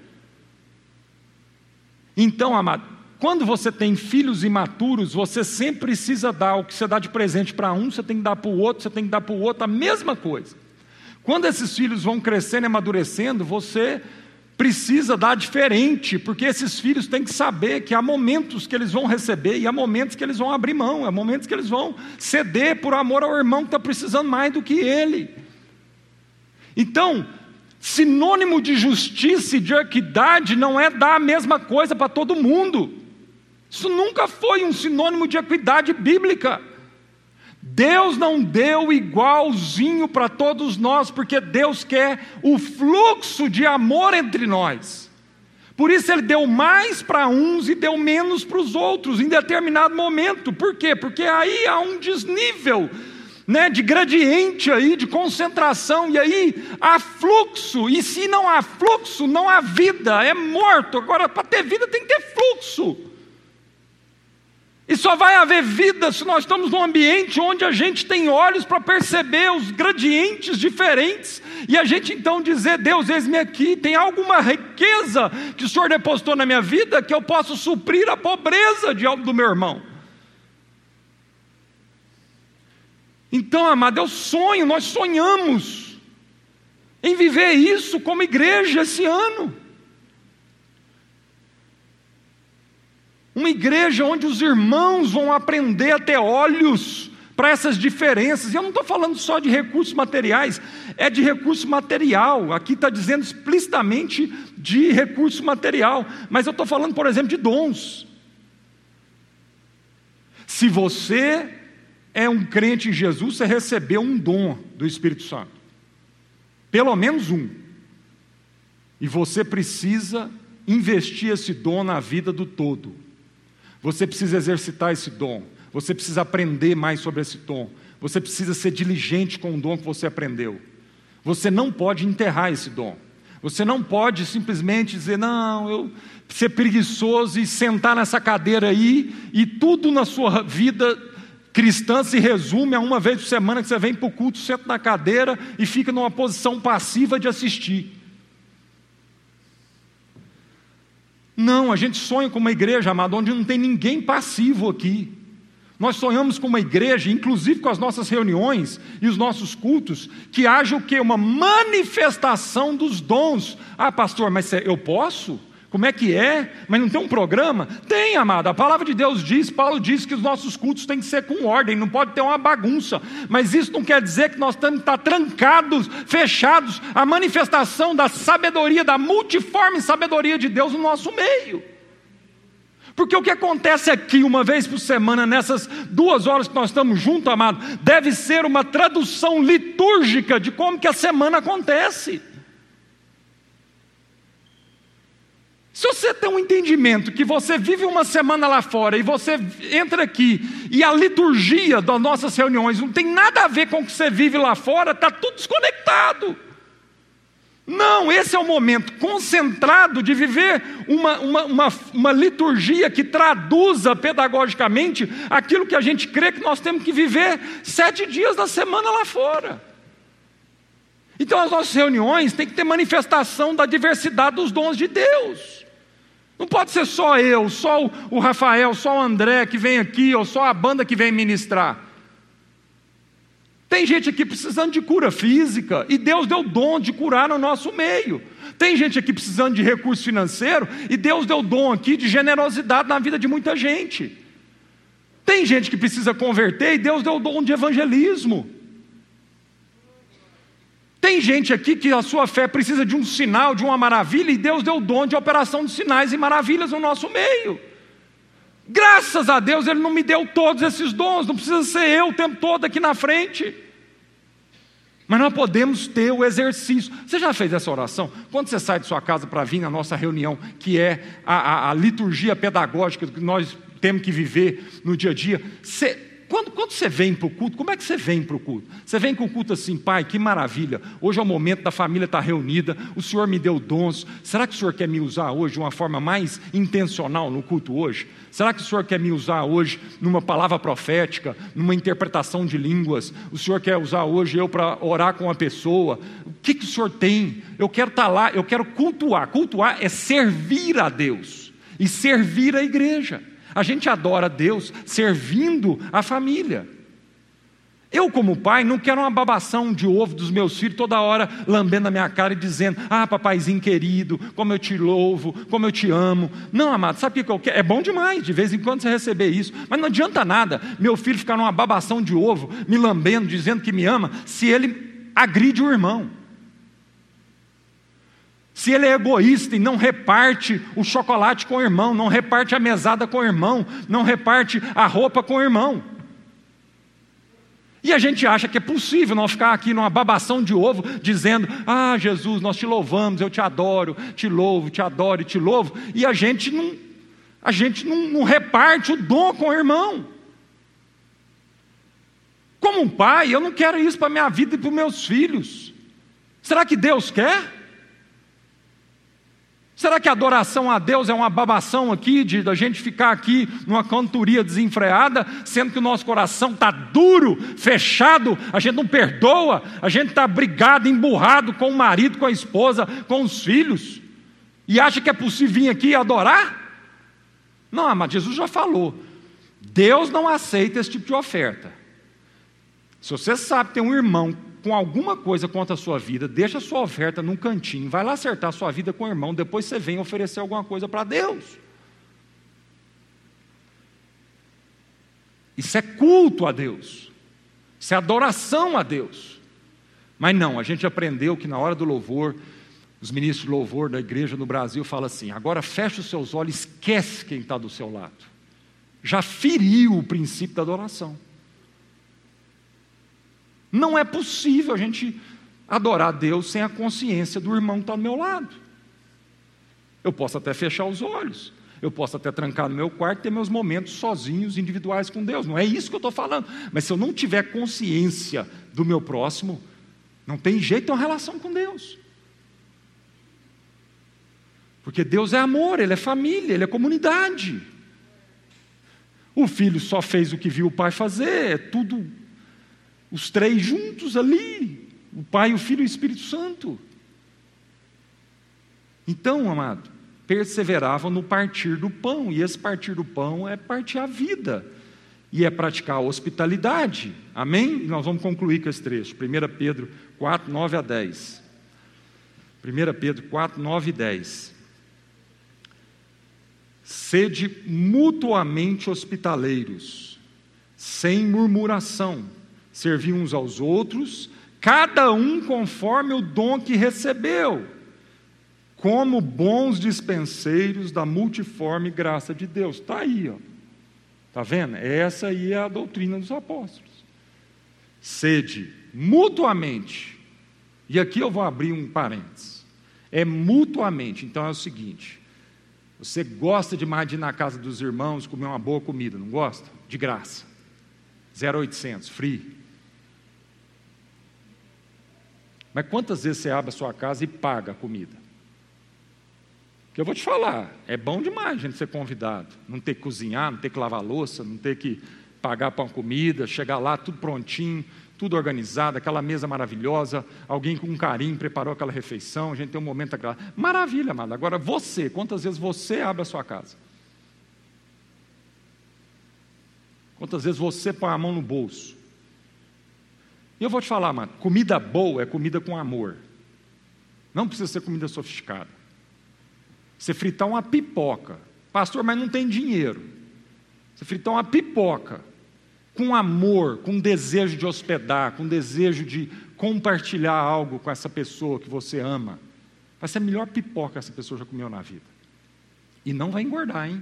Então, amado, quando você tem filhos imaturos, você sempre precisa dar o que você dá de presente para um, você tem que dar para o outro, você tem que dar para o outro a mesma coisa. Quando esses filhos vão crescendo e amadurecendo, você precisa dar diferente, porque esses filhos têm que saber que há momentos que eles vão receber e há momentos que eles vão abrir mão, há momentos que eles vão ceder por amor ao irmão que está precisando mais do que ele. Então, Sinônimo de justiça e de equidade não é dar a mesma coisa para todo mundo. Isso nunca foi um sinônimo de equidade bíblica. Deus não deu igualzinho para todos nós, porque Deus quer o fluxo de amor entre nós. Por isso ele deu mais para uns e deu menos para os outros em determinado momento. Por quê? Porque aí há um desnível né, de gradiente aí, de concentração, e aí há fluxo, e se não há fluxo, não há vida, é morto. Agora, para ter vida tem que ter fluxo. E só vai haver vida se nós estamos num ambiente onde a gente tem olhos para perceber os gradientes diferentes e a gente então dizer: Deus, eis-me aqui, tem alguma riqueza que o Senhor depositou na minha vida que eu posso suprir a pobreza de, do meu irmão. Então, amado, é o sonho, nós sonhamos em viver isso como igreja esse ano. Uma igreja onde os irmãos vão aprender a ter olhos para essas diferenças. E eu não estou falando só de recursos materiais, é de recurso material. Aqui está dizendo explicitamente de recurso material. Mas eu estou falando, por exemplo, de dons. Se você é um crente em Jesus, você recebeu um dom do Espírito Santo. Pelo menos um. E você precisa investir esse dom na vida do todo. Você precisa exercitar esse dom. Você precisa aprender mais sobre esse dom. Você precisa ser diligente com o dom que você aprendeu. Você não pode enterrar esse dom. Você não pode simplesmente dizer, não, eu ser preguiçoso e sentar nessa cadeira aí e tudo na sua vida cristã se resume a uma vez por semana que você vem para o culto, senta na cadeira e fica numa posição passiva de assistir. Não, a gente sonha com uma igreja, amado, onde não tem ninguém passivo aqui. Nós sonhamos com uma igreja, inclusive com as nossas reuniões e os nossos cultos, que haja o que? Uma manifestação dos dons. Ah, pastor, mas eu posso? Como é que é? Mas não tem um programa? Tem, amado. A palavra de Deus diz, Paulo diz que os nossos cultos têm que ser com ordem, não pode ter uma bagunça. Mas isso não quer dizer que nós temos que estar trancados, fechados, a manifestação da sabedoria, da multiforme sabedoria de Deus no nosso meio. Porque o que acontece aqui, uma vez por semana, nessas duas horas que nós estamos juntos, amado, deve ser uma tradução litúrgica de como que a semana acontece. Se você tem um entendimento que você vive uma semana lá fora e você entra aqui e a liturgia das nossas reuniões não tem nada a ver com o que você vive lá fora, está tudo desconectado. Não, esse é o momento concentrado de viver uma, uma, uma, uma, liturgia que traduza pedagogicamente aquilo que a gente crê que nós temos que viver sete dias da semana lá fora. Então, as nossas reuniões têm que ter manifestação da diversidade dos dons de Deus. Não pode ser só eu, só o Rafael, só o André que vem aqui, ou só a banda que vem ministrar. Tem gente aqui precisando de cura física, e Deus deu dom de curar no nosso meio. Tem gente aqui precisando de recurso financeiro, e Deus deu dom aqui de generosidade na vida de muita gente. Tem gente que precisa converter, e Deus deu dom de evangelismo. Tem gente aqui que a sua fé precisa de um sinal, de uma maravilha, e Deus deu o dom de operação de sinais e maravilhas no nosso meio. Graças a Deus Ele não me deu todos esses dons, não precisa ser eu o tempo todo aqui na frente. Mas nós podemos ter o exercício. Você já fez essa oração? Quando você sai de sua casa para vir na nossa reunião, que é a, a, a liturgia pedagógica que nós temos que viver no dia a dia, você quando, quando você vem para o culto, como é que você vem para o culto? Você vem com o culto assim, pai, que maravilha, hoje é o momento da família estar reunida, o Senhor me deu dons, será que o Senhor quer me usar hoje de uma forma mais intencional no culto hoje? Será que o Senhor quer me usar hoje numa palavra profética, numa interpretação de línguas? O Senhor quer usar hoje eu para orar com uma pessoa? O que, que o Senhor tem? Eu quero estar lá, eu quero cultuar. Cultuar é servir a Deus e servir a igreja. A gente adora Deus servindo a família. Eu, como pai, não quero uma babação de ovo dos meus filhos toda hora lambendo a minha cara e dizendo: Ah, papaizinho querido, como eu te louvo, como eu te amo. Não, amado, sabe o que eu quero? É bom demais, de vez em quando você receber isso, mas não adianta nada meu filho ficar numa babação de ovo, me lambendo, dizendo que me ama, se ele agride o irmão. Se ele é egoísta e não reparte o chocolate com o irmão, não reparte a mesada com o irmão, não reparte a roupa com o irmão. E a gente acha que é possível nós ficar aqui numa babação de ovo, dizendo: Ah, Jesus, nós te louvamos, eu te adoro, te louvo, te adoro e te louvo, e a gente não, a gente não, não reparte o dom com o irmão. Como um pai, eu não quero isso para a minha vida e para os meus filhos. Será que Deus quer? Será que a adoração a Deus é uma babação aqui, de da gente ficar aqui numa cantoria desenfreada, sendo que o nosso coração está duro, fechado, a gente não perdoa, a gente está brigado, emburrado com o marido, com a esposa, com os filhos, e acha que é possível vir aqui e adorar? Não, mas Jesus já falou, Deus não aceita esse tipo de oferta. Se você sabe que tem um irmão com alguma coisa contra a sua vida, deixa a sua oferta num cantinho, vai lá acertar a sua vida com o irmão, depois você vem oferecer alguma coisa para Deus. Isso é culto a Deus. Isso é adoração a Deus. Mas não, a gente aprendeu que na hora do louvor, os ministros de louvor da igreja no Brasil falam assim: agora fecha os seus olhos, esquece quem está do seu lado. Já feriu o princípio da adoração. Não é possível a gente adorar Deus sem a consciência do irmão que está do meu lado. Eu posso até fechar os olhos, eu posso até trancar no meu quarto e ter meus momentos sozinhos, individuais com Deus. Não é isso que eu estou falando. Mas se eu não tiver consciência do meu próximo, não tem jeito uma relação com Deus. Porque Deus é amor, Ele é família, Ele é comunidade. O filho só fez o que viu o pai fazer, é tudo os três juntos ali, o Pai, o Filho e o Espírito Santo. Então, amado, perseveravam no partir do pão, e esse partir do pão é partir a vida, e é praticar a hospitalidade, amém? E nós vamos concluir com esse trecho, 1 Pedro 4, 9 a 10. 1 Pedro 4, 9 e 10. Sede mutuamente hospitaleiros, sem murmuração, servir uns aos outros, cada um conforme o dom que recebeu, como bons dispenseiros da multiforme graça de Deus. Está aí, ó. Está vendo? Essa aí é a doutrina dos apóstolos. Sede mutuamente, e aqui eu vou abrir um parênteses. É mutuamente, então é o seguinte: você gosta demais de ir na casa dos irmãos comer uma boa comida, não gosta? De graça. 0800, free. Mas quantas vezes você abre a sua casa e paga a comida? Que eu vou te falar, é bom demais a gente ser convidado, não ter que cozinhar, não ter que lavar louça, não ter que pagar para uma comida, chegar lá tudo prontinho, tudo organizado, aquela mesa maravilhosa, alguém com carinho preparou aquela refeição, a gente tem um momento agradável. Maravilha, amado. Agora você, quantas vezes você abre a sua casa? Quantas vezes você põe a mão no bolso? E eu vou te falar, mano, comida boa é comida com amor. Não precisa ser comida sofisticada. Você fritar uma pipoca, pastor, mas não tem dinheiro. Você fritar uma pipoca com amor, com desejo de hospedar, com desejo de compartilhar algo com essa pessoa que você ama, vai ser a melhor pipoca que essa pessoa já comeu na vida. E não vai engordar, hein?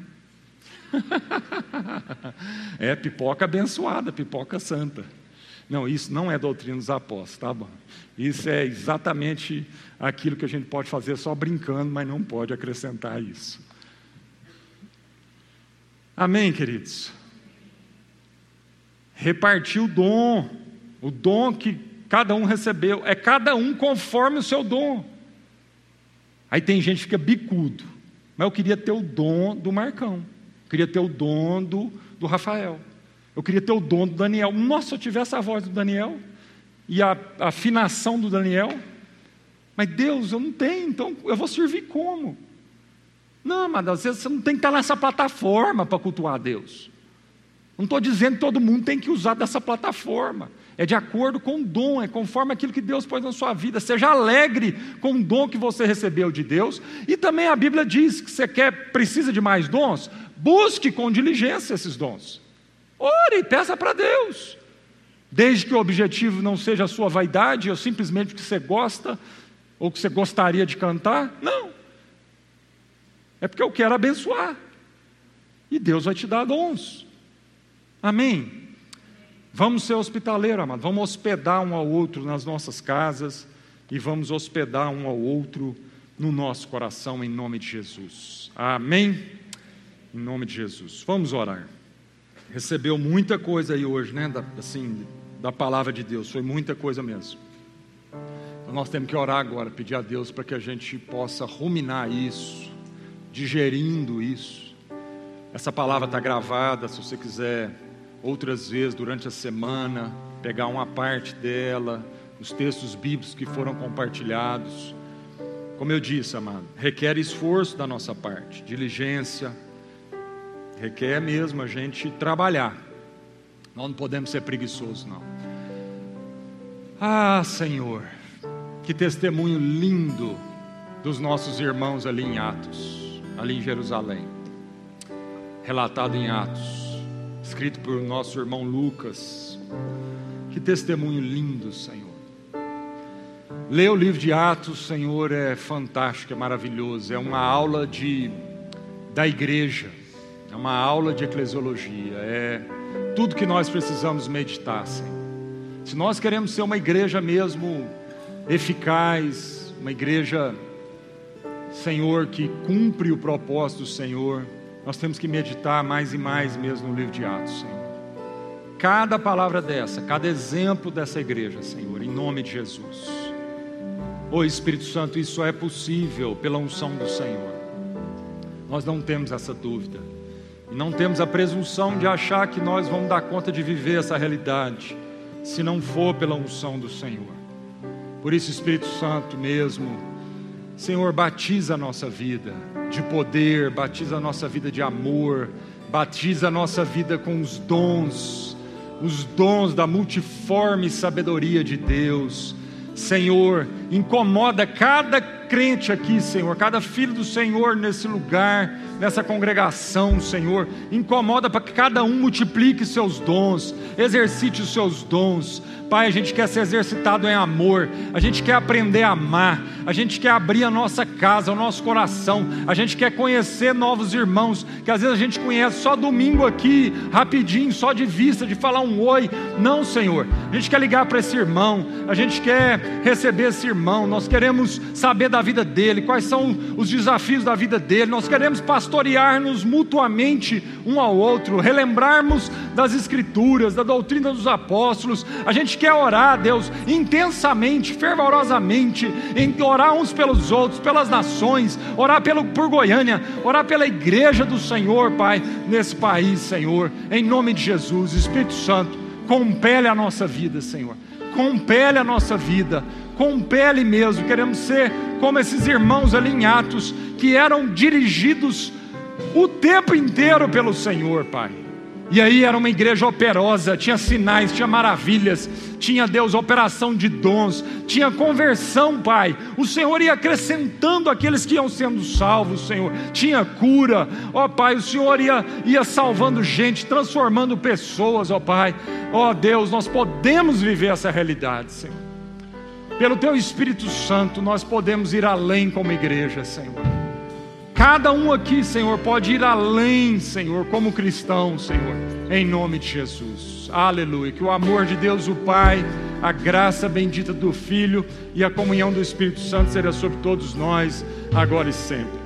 é pipoca abençoada, pipoca santa. Não, isso não é doutrina dos apóstolos, tá bom? Isso é exatamente aquilo que a gente pode fazer só brincando, mas não pode acrescentar isso. Amém, queridos? Repartir o dom, o dom que cada um recebeu, é cada um conforme o seu dom. Aí tem gente que fica bicudo, mas eu queria ter o dom do Marcão, queria ter o dom do, do Rafael. Eu queria ter o dom do Daniel. Nossa, se eu tivesse a voz do Daniel e a, a afinação do Daniel. Mas Deus, eu não tenho, então eu vou servir como? Não, mas às vezes você não tem que estar nessa plataforma para cultuar a Deus. Não estou dizendo que todo mundo tem que usar dessa plataforma. É de acordo com o dom, é conforme aquilo que Deus pôs na sua vida. Seja alegre com o dom que você recebeu de Deus. E também a Bíblia diz que você quer, precisa de mais dons, busque com diligência esses dons. Ore, peça para Deus. Desde que o objetivo não seja a sua vaidade ou simplesmente o que você gosta ou que você gostaria de cantar. Não. É porque eu quero abençoar. E Deus vai te dar dons. Amém? Vamos ser hospitaleiros, amado. Vamos hospedar um ao outro nas nossas casas e vamos hospedar um ao outro no nosso coração, em nome de Jesus. Amém? Em nome de Jesus. Vamos orar recebeu muita coisa aí hoje, né? Da, assim, da palavra de Deus, foi muita coisa mesmo. Então nós temos que orar agora, pedir a Deus para que a gente possa ruminar isso, digerindo isso. Essa palavra está gravada, se você quiser outras vezes durante a semana, pegar uma parte dela, os textos bíblicos que foram compartilhados. Como eu disse, amado, requer esforço da nossa parte, diligência, requer mesmo a gente trabalhar. Nós não podemos ser preguiçosos, não. Ah, Senhor, que testemunho lindo dos nossos irmãos ali em Atos, ali em Jerusalém. Relatado em Atos, escrito por nosso irmão Lucas. Que testemunho lindo, Senhor. Ler o livro de Atos, Senhor, é fantástico, é maravilhoso. É uma aula de da igreja, é uma aula de eclesiologia, é tudo que nós precisamos meditar, Senhor. Se nós queremos ser uma igreja mesmo eficaz, uma igreja, Senhor, que cumpre o propósito do Senhor, nós temos que meditar mais e mais mesmo no livro de Atos, Senhor. Cada palavra dessa, cada exemplo dessa igreja, Senhor, em nome de Jesus. Ô oh, Espírito Santo, isso é possível pela unção do Senhor. Nós não temos essa dúvida. E não temos a presunção de achar que nós vamos dar conta de viver essa realidade, se não for pela unção do Senhor. Por isso, Espírito Santo mesmo, Senhor, batiza a nossa vida de poder, batiza a nossa vida de amor, batiza a nossa vida com os dons, os dons da multiforme sabedoria de Deus. Senhor, incomoda cada crente aqui, Senhor, cada filho do Senhor nesse lugar, nessa congregação, Senhor. Incomoda para que cada um multiplique seus dons, exercite os seus dons. Pai, a gente quer ser exercitado em amor, a gente quer aprender a amar, a gente quer abrir a nossa casa, o nosso coração, a gente quer conhecer novos irmãos, que às vezes a gente conhece só domingo aqui, rapidinho, só de vista, de falar um oi. Não, Senhor, a gente quer ligar para esse irmão, a gente quer receber esse irmão, nós queremos saber da vida dele, quais são os desafios da vida dele, nós queremos pastorear-nos mutuamente um ao outro, relembrarmos das Escrituras, da doutrina dos apóstolos, a gente quer orar, Deus, intensamente, fervorosamente, em orar uns pelos outros, pelas nações, orar pelo, por Goiânia, orar pela igreja do Senhor, Pai, nesse país, Senhor, em nome de Jesus, Espírito Santo, compele a nossa vida, Senhor, compele a nossa vida, compele mesmo, queremos ser como esses irmãos ali em Atos, que eram dirigidos o tempo inteiro pelo Senhor, Pai e aí era uma igreja operosa, tinha sinais, tinha maravilhas, tinha Deus, operação de dons, tinha conversão, Pai. O Senhor ia acrescentando aqueles que iam sendo salvos, Senhor. Tinha cura, ó Pai, o Senhor ia, ia salvando gente, transformando pessoas, ó Pai. Ó Deus, nós podemos viver essa realidade, Senhor. Pelo Teu Espírito Santo, nós podemos ir além como igreja, Senhor. Cada um aqui, Senhor, pode ir além, Senhor, como cristão, Senhor, em nome de Jesus. Aleluia. Que o amor de Deus, o Pai, a graça bendita do Filho e a comunhão do Espírito Santo seja sobre todos nós, agora e sempre.